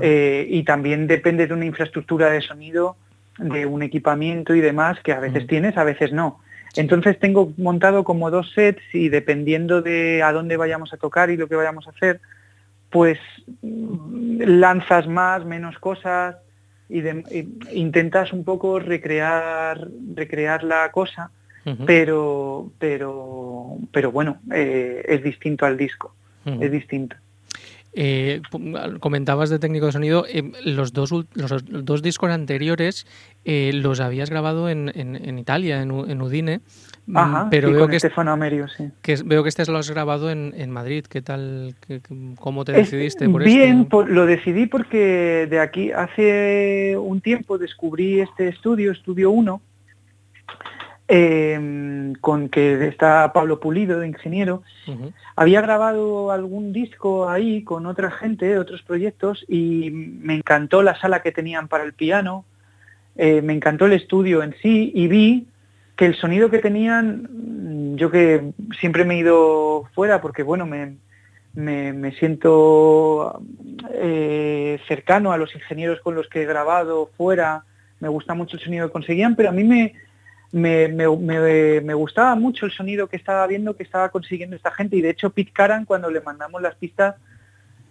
Speaker 2: Eh, y también depende de una infraestructura de sonido, de un equipamiento y demás que a veces mm. tienes, a veces no. Entonces tengo montado como dos sets y dependiendo de a dónde vayamos a tocar y lo que vayamos a hacer, pues mm, lanzas más, menos cosas y, intentas un poco recrear, recrear la cosa, pero, pero, pero bueno, eh, es distinto al disco es distinto.
Speaker 1: Eh, comentabas de técnico de sonido, eh, los, dos, los dos discos anteriores eh, los habías grabado en, en, Italia, en, en, Udine,
Speaker 2: mm, Ajá, pero veo que, Estefano Amerio, sí.
Speaker 1: que veo que este lo has grabado en, Madrid. ¿Qué tal? ¿Cómo te decidiste
Speaker 2: por Bien, lo decidí porque de aquí hace un tiempo descubrí este estudio, Estudio 1, Em, con que está Pablo Pulido, de ingeniero. Había grabado algún disco ahí con otra gente, otros proyectos, y me encantó la sala que tenían para el piano, eh, me encantó el estudio en sí, y vi que el sonido que tenían, mm, yo que siempre me he ido fuera, porque bueno, me, me, siento eh, cercano a los ingenieros con los que he grabado fuera, me gusta mucho el sonido que conseguían, pero a mí me, me, me, gustaba mucho el sonido que estaba viendo que estaba consiguiendo esta gente. Y de hecho Pete Caran cuando le mandamos las pistas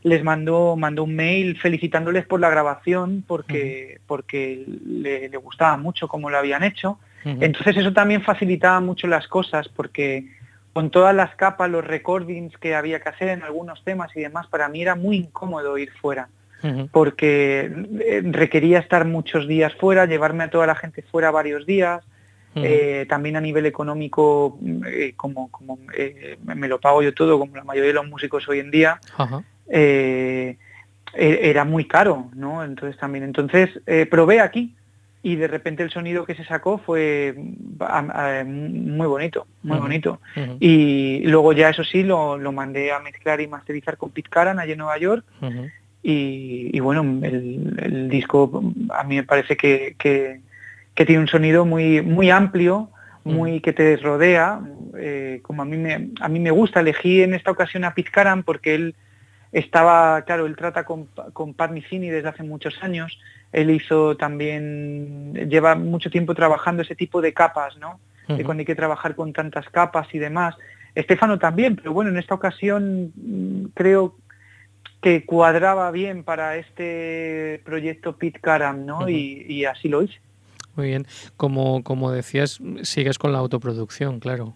Speaker 2: les mandó mandó un mail felicitándoles por la grabación porque porque le, gustaba mucho como lo habían hecho. Entonces eso también facilitaba mucho las cosas porque con todas las capas los recordings que había que hacer en algunos temas y demás para mí era muy incómodo ir fuera porque eh, requería estar muchos días fuera llevarme a toda la gente fuera varios días eh, también a nivel económico, eh, como, como eh, me lo pago yo todo, como la mayoría de los músicos hoy en día, e, era muy caro, ¿no? Entonces también, entonces probé aquí y de repente el sonido que se sacó fue muy bonito, muy bonito. Y luego ya eso sí lo, mandé a mezclar y masterizar con Pete Caran allí en Nueva York. y, bueno, el, disco a mí me parece que, que tiene un sonido muy, muy amplio, mm. muy que te rodea, eh, como a mí, me, a mí me gusta. Elegí en esta ocasión a Pizcaran porque él estaba, claro, él trata con, con Pat desde hace muchos años. Él hizo también, lleva mucho tiempo trabajando ese tipo de capas, ¿no? De cuando hay que trabajar con tantas capas y demás. Estefano también, pero bueno, en esta ocasión mm, creo que cuadraba bien para este proyecto Pit Karam, ¿no? y así lo hice.
Speaker 1: Muy bien. Como, como decías, sigues con la autoproducción, claro.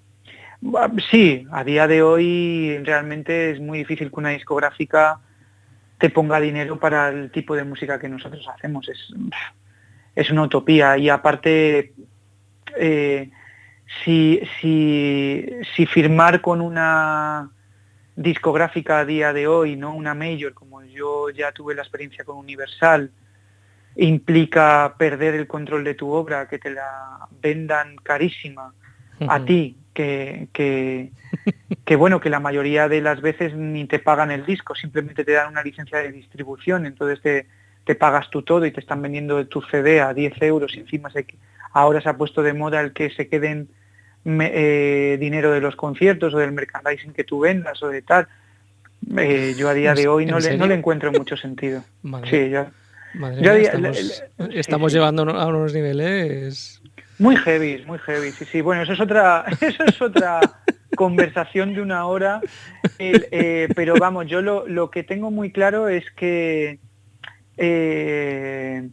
Speaker 2: Sí, a día de hoy realmente es muy difícil que una discográfica te ponga dinero para el tipo de música que nosotros hacemos. Es, es una utopía. Y aparte, eh, si, si, si firmar con una discográfica a día de hoy, no una major, como yo ya tuve la experiencia con Universal, implica perder el control de tu obra, que te la vendan carísima a ti, que, que, que, bueno, que la mayoría de las veces ni te pagan el disco, simplemente te dan una licencia de distribución, entonces te, te pagas tú todo y te están vendiendo tu CD a 10 euros y encima se, ahora se ha puesto de moda el que se queden eh, dinero de los conciertos o del merchandising que tú vendas o de tal. Eh, yo a día de hoy no le, no le encuentro mucho sentido. Sí,
Speaker 1: estamos, llevando a unos niveles
Speaker 2: muy heavy, muy heavy. Sí, sí. Bueno, eso es otra, eso es otra conversación de una hora. Eh, pero vamos, yo lo, que tengo muy claro es que eh,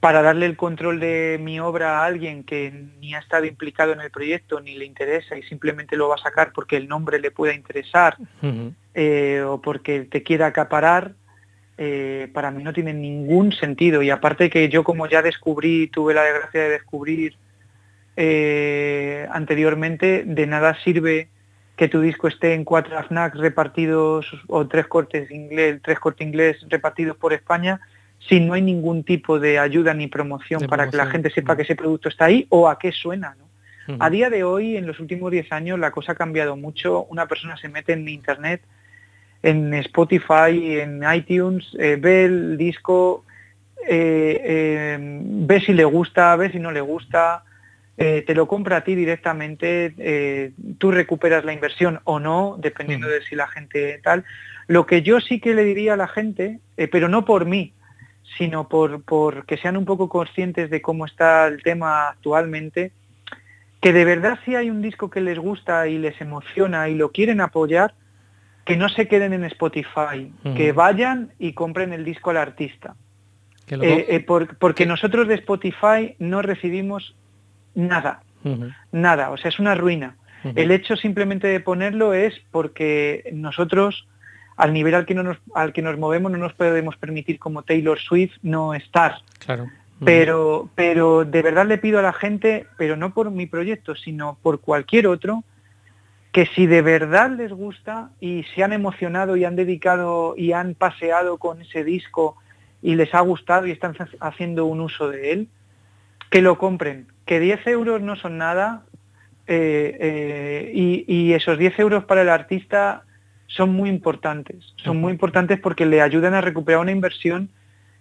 Speaker 2: para darle el control de mi obra a alguien que ni ha estado implicado en el proyecto ni le interesa y simplemente lo va a sacar porque el nombre le pueda interesar eh, o porque te quiera acaparar, eh, para mí no tiene ningún sentido. Y aparte que yo como ya descubrí, tuve la desgracia de descubrir eh, anteriormente, de nada sirve que tu disco esté en cuatro FNAC repartidos o tres cortes inglés, tres cortes inglés repartidos por España si no hay ningún tipo de ayuda ni promoción para que la gente sepa que ese producto está ahí o a qué suena. A día de hoy, en los últimos 10 años, la cosa ha cambiado mucho. Una persona se mete en Internet, en Spotify, en iTunes, eh, ve el disco, eh, eh, ve si le gusta, ve si no le gusta, te lo compra a ti directamente, tú recuperas la inversión o no, dependiendo de si la gente tal. Lo que yo sí que le diría a la gente, pero no por mí, sino por, que sean un poco conscientes de cómo está el tema actualmente, que de verdad si hay un disco que les gusta y les emociona y lo quieren apoyar, que no se queden en Spotify, que vayan y compren el disco al artista. Eh, eh, porque nosotros de Spotify no recibimos nada, nada, o sea, es una ruina. El hecho simplemente de ponerlo es porque nosotros al nivel al que, nos, al que nos movemos no nos podemos permitir como Taylor Swift no estar.
Speaker 1: Claro.
Speaker 2: Pero, pero de verdad le pido a la gente, pero no por mi proyecto, sino por cualquier otro, que si de verdad les gusta y se han emocionado y han dedicado y han paseado con ese disco y les ha gustado y están haciendo un uso de él, que lo compren. Que 10 euros no son nada eh, eh, y, y, esos 10 euros para el artista son muy importantes. Son muy importantes porque le ayudan a recuperar una inversión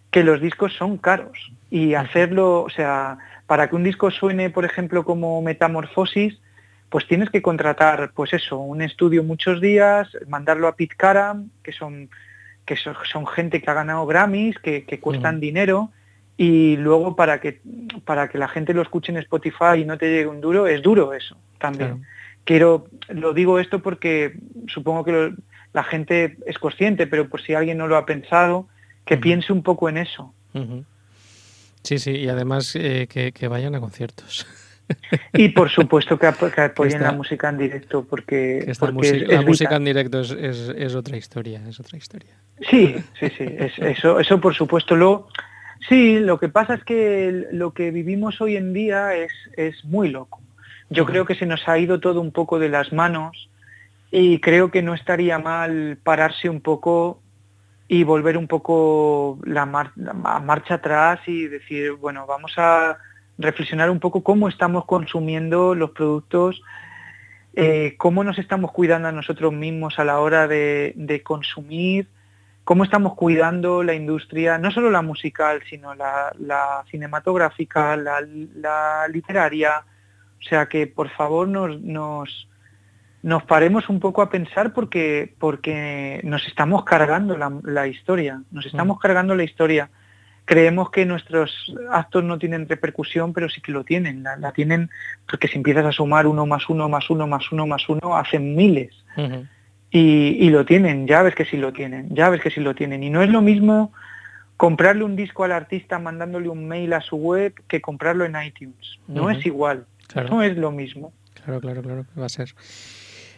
Speaker 2: que los discos son caros. Y hacerlo, o sea, para que un disco suene, por ejemplo, como Metamorfosis, pues tienes que contratar, pues eso, un estudio muchos días, mandarlo a Caram, que son que son, gente que ha ganado Grammys, que, cuestan dinero, y luego para que para que la gente lo escuche en Spotify y no te llegue un duro, es duro eso también. Quiero, lo digo esto porque supongo que la gente es consciente, pero por si alguien no lo ha pensado, que piense un poco en eso.
Speaker 1: Sí, sí, y además eh, que, vayan a conciertos.
Speaker 2: Y por supuesto que, apoyen la música en directo, porque,
Speaker 1: la música en directo es, otra historia, es otra historia.
Speaker 2: Sí, sí, sí, eso, eso por supuesto. Lo, sí, lo que pasa es que lo que vivimos hoy en día es, es muy loco. Yo creo que se nos ha ido todo un poco de las manos y creo que no estaría mal pararse un poco y volver un poco la, marcha atrás y decir, bueno, vamos a reflexionar un poco cómo estamos consumiendo los productos, eh, cómo nos estamos cuidando a nosotros mismos a la hora de, consumir, cómo estamos cuidando la industria, no solo la musical, sino la, cinematográfica, la literaria, o sea que por favor nos, nos, nos paremos un poco a pensar porque, porque nos estamos cargando la, historia, nos estamos mm. cargando la historia. Creemos que nuestros actos no tienen repercusión, pero sí que lo tienen. La, tienen porque si empiezas a sumar uno más uno más uno más uno más uno, hacen miles. y, y, lo tienen, ya ves que sí lo tienen, ya ves que sí lo tienen. Y no es lo mismo comprarle un disco al artista mandándole un mail a su web que comprarlo en iTunes. No es igual. No es lo mismo.
Speaker 1: Claro, claro, claro, va a ser.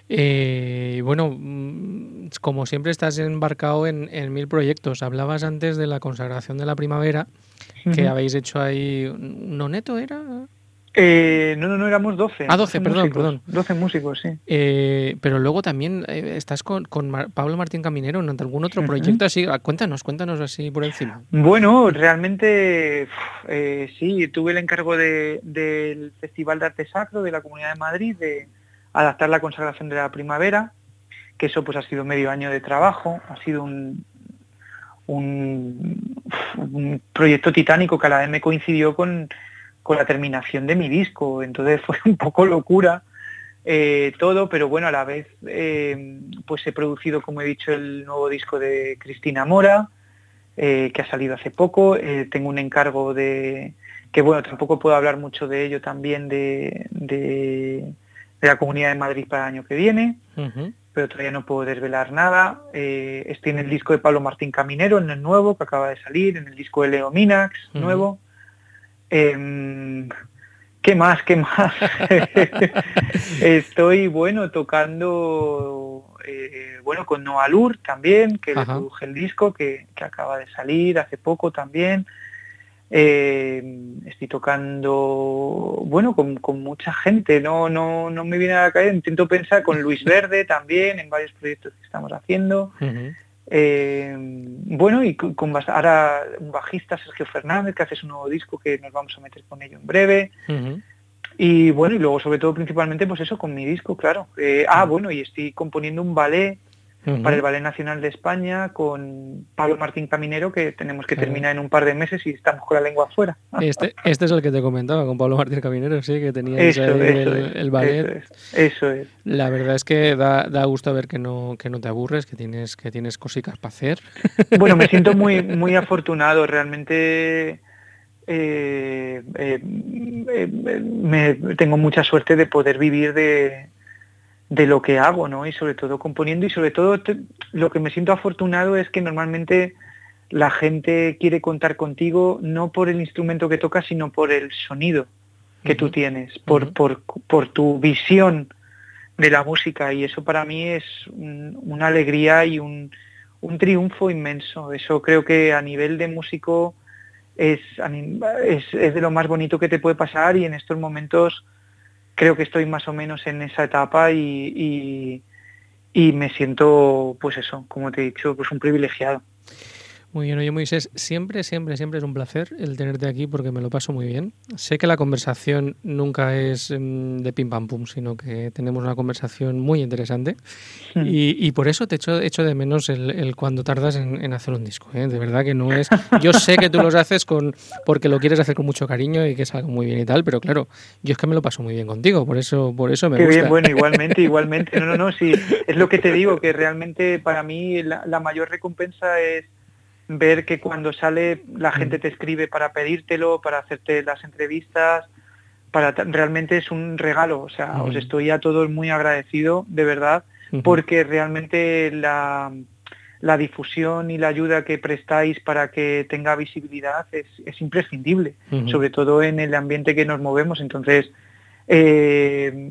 Speaker 1: Eh, bueno, mm, como siempre estás embarcado en, mil proyectos. Hablabas antes de la consagración de la primavera, que habéis hecho ahí. ¿No neto era?
Speaker 2: Eh, no, no, no, éramos 12.
Speaker 1: Ah, 12, perdón, perdón.
Speaker 2: 12 músicos, sí.
Speaker 1: Eh, pero luego también eh, estás con, Pablo Martín Caminero en algún otro proyecto así. Ah, cuéntanos, cuéntanos así por encima.
Speaker 2: Bueno, realmente sí, tuve el encargo del Festival de Arte Sacro de la Comunidad de Madrid de adaptar la consagración de la primavera, que eso pues ha sido medio año de trabajo, ha sido un, un, proyecto titánico que a la vez me coincidió con con la terminación de mi disco. Entonces fue un poco locura eh, todo, pero bueno, a la vez eh, pues he producido, como he dicho, el nuevo disco de Cristina Mora, eh, que ha salido hace poco. tengo un encargo de, que bueno, tampoco puedo hablar mucho de ello también, de, la Comunidad de Madrid para el año que viene. pero todavía no puedo desvelar nada. Eh, estoy en el disco de Pablo Martín Caminero, en el nuevo, que acaba de salir, en el disco de Leo Minax, nuevo. Em, ¿Qué más? ¿Qué más? Estoy, bueno, tocando, eh, bueno, con Noalur también, que le produje el disco, que, que, acaba de salir hace poco también. Eh, estoy tocando, bueno, con, mucha gente, no, no, no me viene a caer, intento pensar con Luis Verde también, en varios proyectos que estamos haciendo. Eh, bueno, y con, ahora un bajista, Sergio Fernández, que hace un nuevo disco que nos vamos a meter con ello en breve. Y bueno, y luego sobre todo principalmente pues eso, con mi disco, claro. Eh, ah, bueno, y estoy componiendo un ballet para el Ballet Nacional de España con Pablo Martín Caminero, que tenemos que terminar en un par de meses y estamos con la lengua afuera.
Speaker 1: Este, este es el que te comentaba, con Pablo Martín Caminero, sí, que tenía el, ballet.
Speaker 2: Eso es,
Speaker 1: La verdad es que da, da, gusto ver que no, que no te aburres, que tienes, que tienes cositas para hacer.
Speaker 2: Bueno, me siento muy, muy afortunado, realmente... Eh, eh, eh, me, tengo mucha suerte de poder vivir de, de lo que hago, ¿no? Y sobre todo componiendo y sobre todo lo que me siento afortunado es que normalmente la gente quiere contar contigo no por el instrumento que tocas, sino por el sonido que tú tienes, por, por, por, tu visión de la música y eso para mí es una alegría y un, un, triunfo inmenso. Eso creo que a nivel de músico es, es, es de lo más bonito que te puede pasar y en estos momentos creo que estoy más o menos en esa etapa y, y, me siento, pues eso, como te he dicho, pues un privilegiado.
Speaker 1: Muy bien, oye Moisés, siempre, siempre, siempre es un placer el tenerte aquí porque me lo paso muy bien. Sé que la conversación nunca es mm, de pim pam pum, sino que tenemos una conversación muy interesante hmm. y, por eso te echo, echo de menos el, cuando tardas en, hacer un disco. ¿eh? De verdad que no es... Yo sé que tú los haces con porque lo quieres hacer con mucho cariño y que es algo muy bien y tal, pero claro, yo es que me lo paso muy bien contigo, por eso, por eso me
Speaker 2: Qué
Speaker 1: gusta.
Speaker 2: Bien, bueno, igualmente, igualmente. No, no, no, sí, es lo que te digo, que realmente para mí la mayor recompensa es ver que cuando sale la mm. gente te escribe para pedírtelo, para hacerte las entrevistas, para realmente es un regalo, o sea, os mm. estoy a todos muy agradecido, de verdad, porque realmente la, la, difusión y la ayuda que prestáis para que tenga visibilidad es, es imprescindible, sobre todo en el ambiente que nos movemos, entonces eh,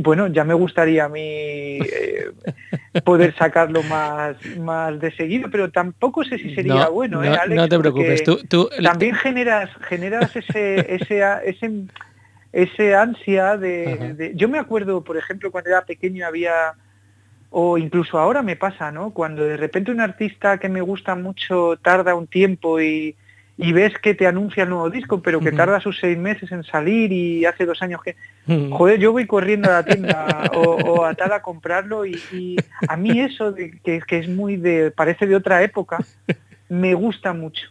Speaker 2: bueno, ya me gustaría a mí eh, poder sacarlo más, más de seguido, pero tampoco sé si sería bueno,
Speaker 1: ¿eh, no, te preocupes, tú,
Speaker 2: también generas, generas ese, ese, ese, ese ansia de, Yo me acuerdo, por ejemplo, cuando era pequeño había o incluso ahora me pasa, ¿no? Cuando de repente un artista que me gusta mucho tarda un tiempo y, y ves que te anuncia el nuevo disco, pero que tarda sus seis meses en salir y hace dos años que... Joder, yo voy corriendo a la tienda o, a tal a comprarlo y, a mí eso de, que, es muy de... parece de otra época, me gusta mucho.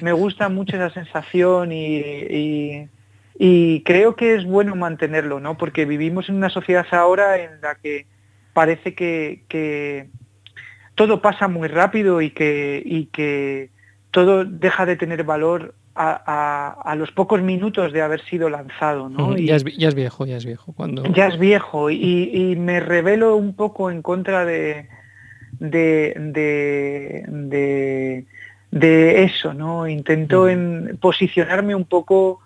Speaker 2: Me gusta mucho esa sensación y, y, creo que es bueno mantenerlo, ¿no? Porque vivimos en una sociedad ahora en la que parece que, que todo pasa muy rápido y que, y que todo deja de tener valor a, los pocos minutos de haber sido lanzado. ¿no?
Speaker 1: ya, es, viejo, ya es viejo. Cuando...
Speaker 2: Ya es viejo y, me revelo un poco en contra de, de, de, eso, ¿no? Intento en posicionarme un poco,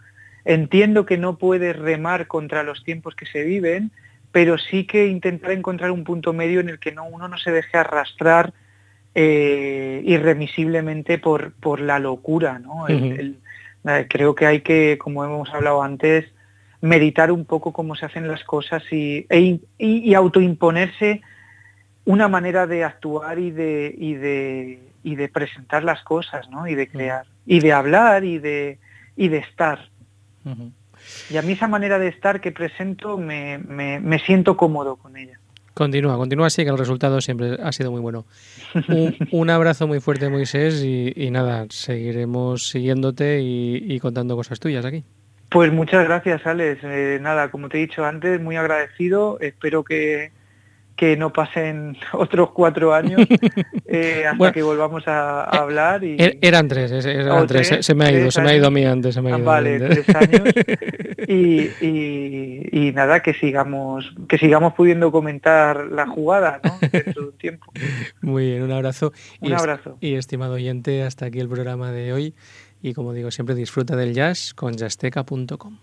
Speaker 2: entiendo que no puedes remar contra los tiempos que se viven, pero sí que intentar encontrar un punto medio en el que no, uno no se deje arrastrar eh, irremisiblemente por, por la locura. ¿no? Eh, creo que hay que, como hemos hablado antes, meditar un poco cómo se hacen las cosas y, e y, autoimponerse una manera de actuar y de, y de, y de presentar las cosas, ¿no? Y de crear, y de hablar y de, y de estar. Y a mí esa manera de estar que presento me, me, me siento cómodo con ella.
Speaker 1: Continúa, continúa así, que el resultado siempre ha sido muy bueno. Un, abrazo muy fuerte, Moisés, y, nada, seguiremos siguiéndote y, contando cosas tuyas aquí.
Speaker 2: Pues muchas gracias, Alex. Eh, nada, como te he dicho antes, muy agradecido. Espero que, que no pasen otros cuatro años eh, hasta que volvamos a,
Speaker 1: eh,
Speaker 2: hablar. Y...
Speaker 1: Er, eran tres, eran tres, se, me ha ido, se me ha ido a mí antes. Se me ha ido
Speaker 2: vale, tres años. Y, y, nada, que sigamos, que sigamos pudiendo comentar la jugada ¿no? dentro de un tiempo.
Speaker 1: Muy bien, un abrazo.
Speaker 2: Un abrazo.
Speaker 1: Y estimado oyente, hasta aquí el programa de hoy. Y como digo, siempre disfruta del jazz con jazzteca.com.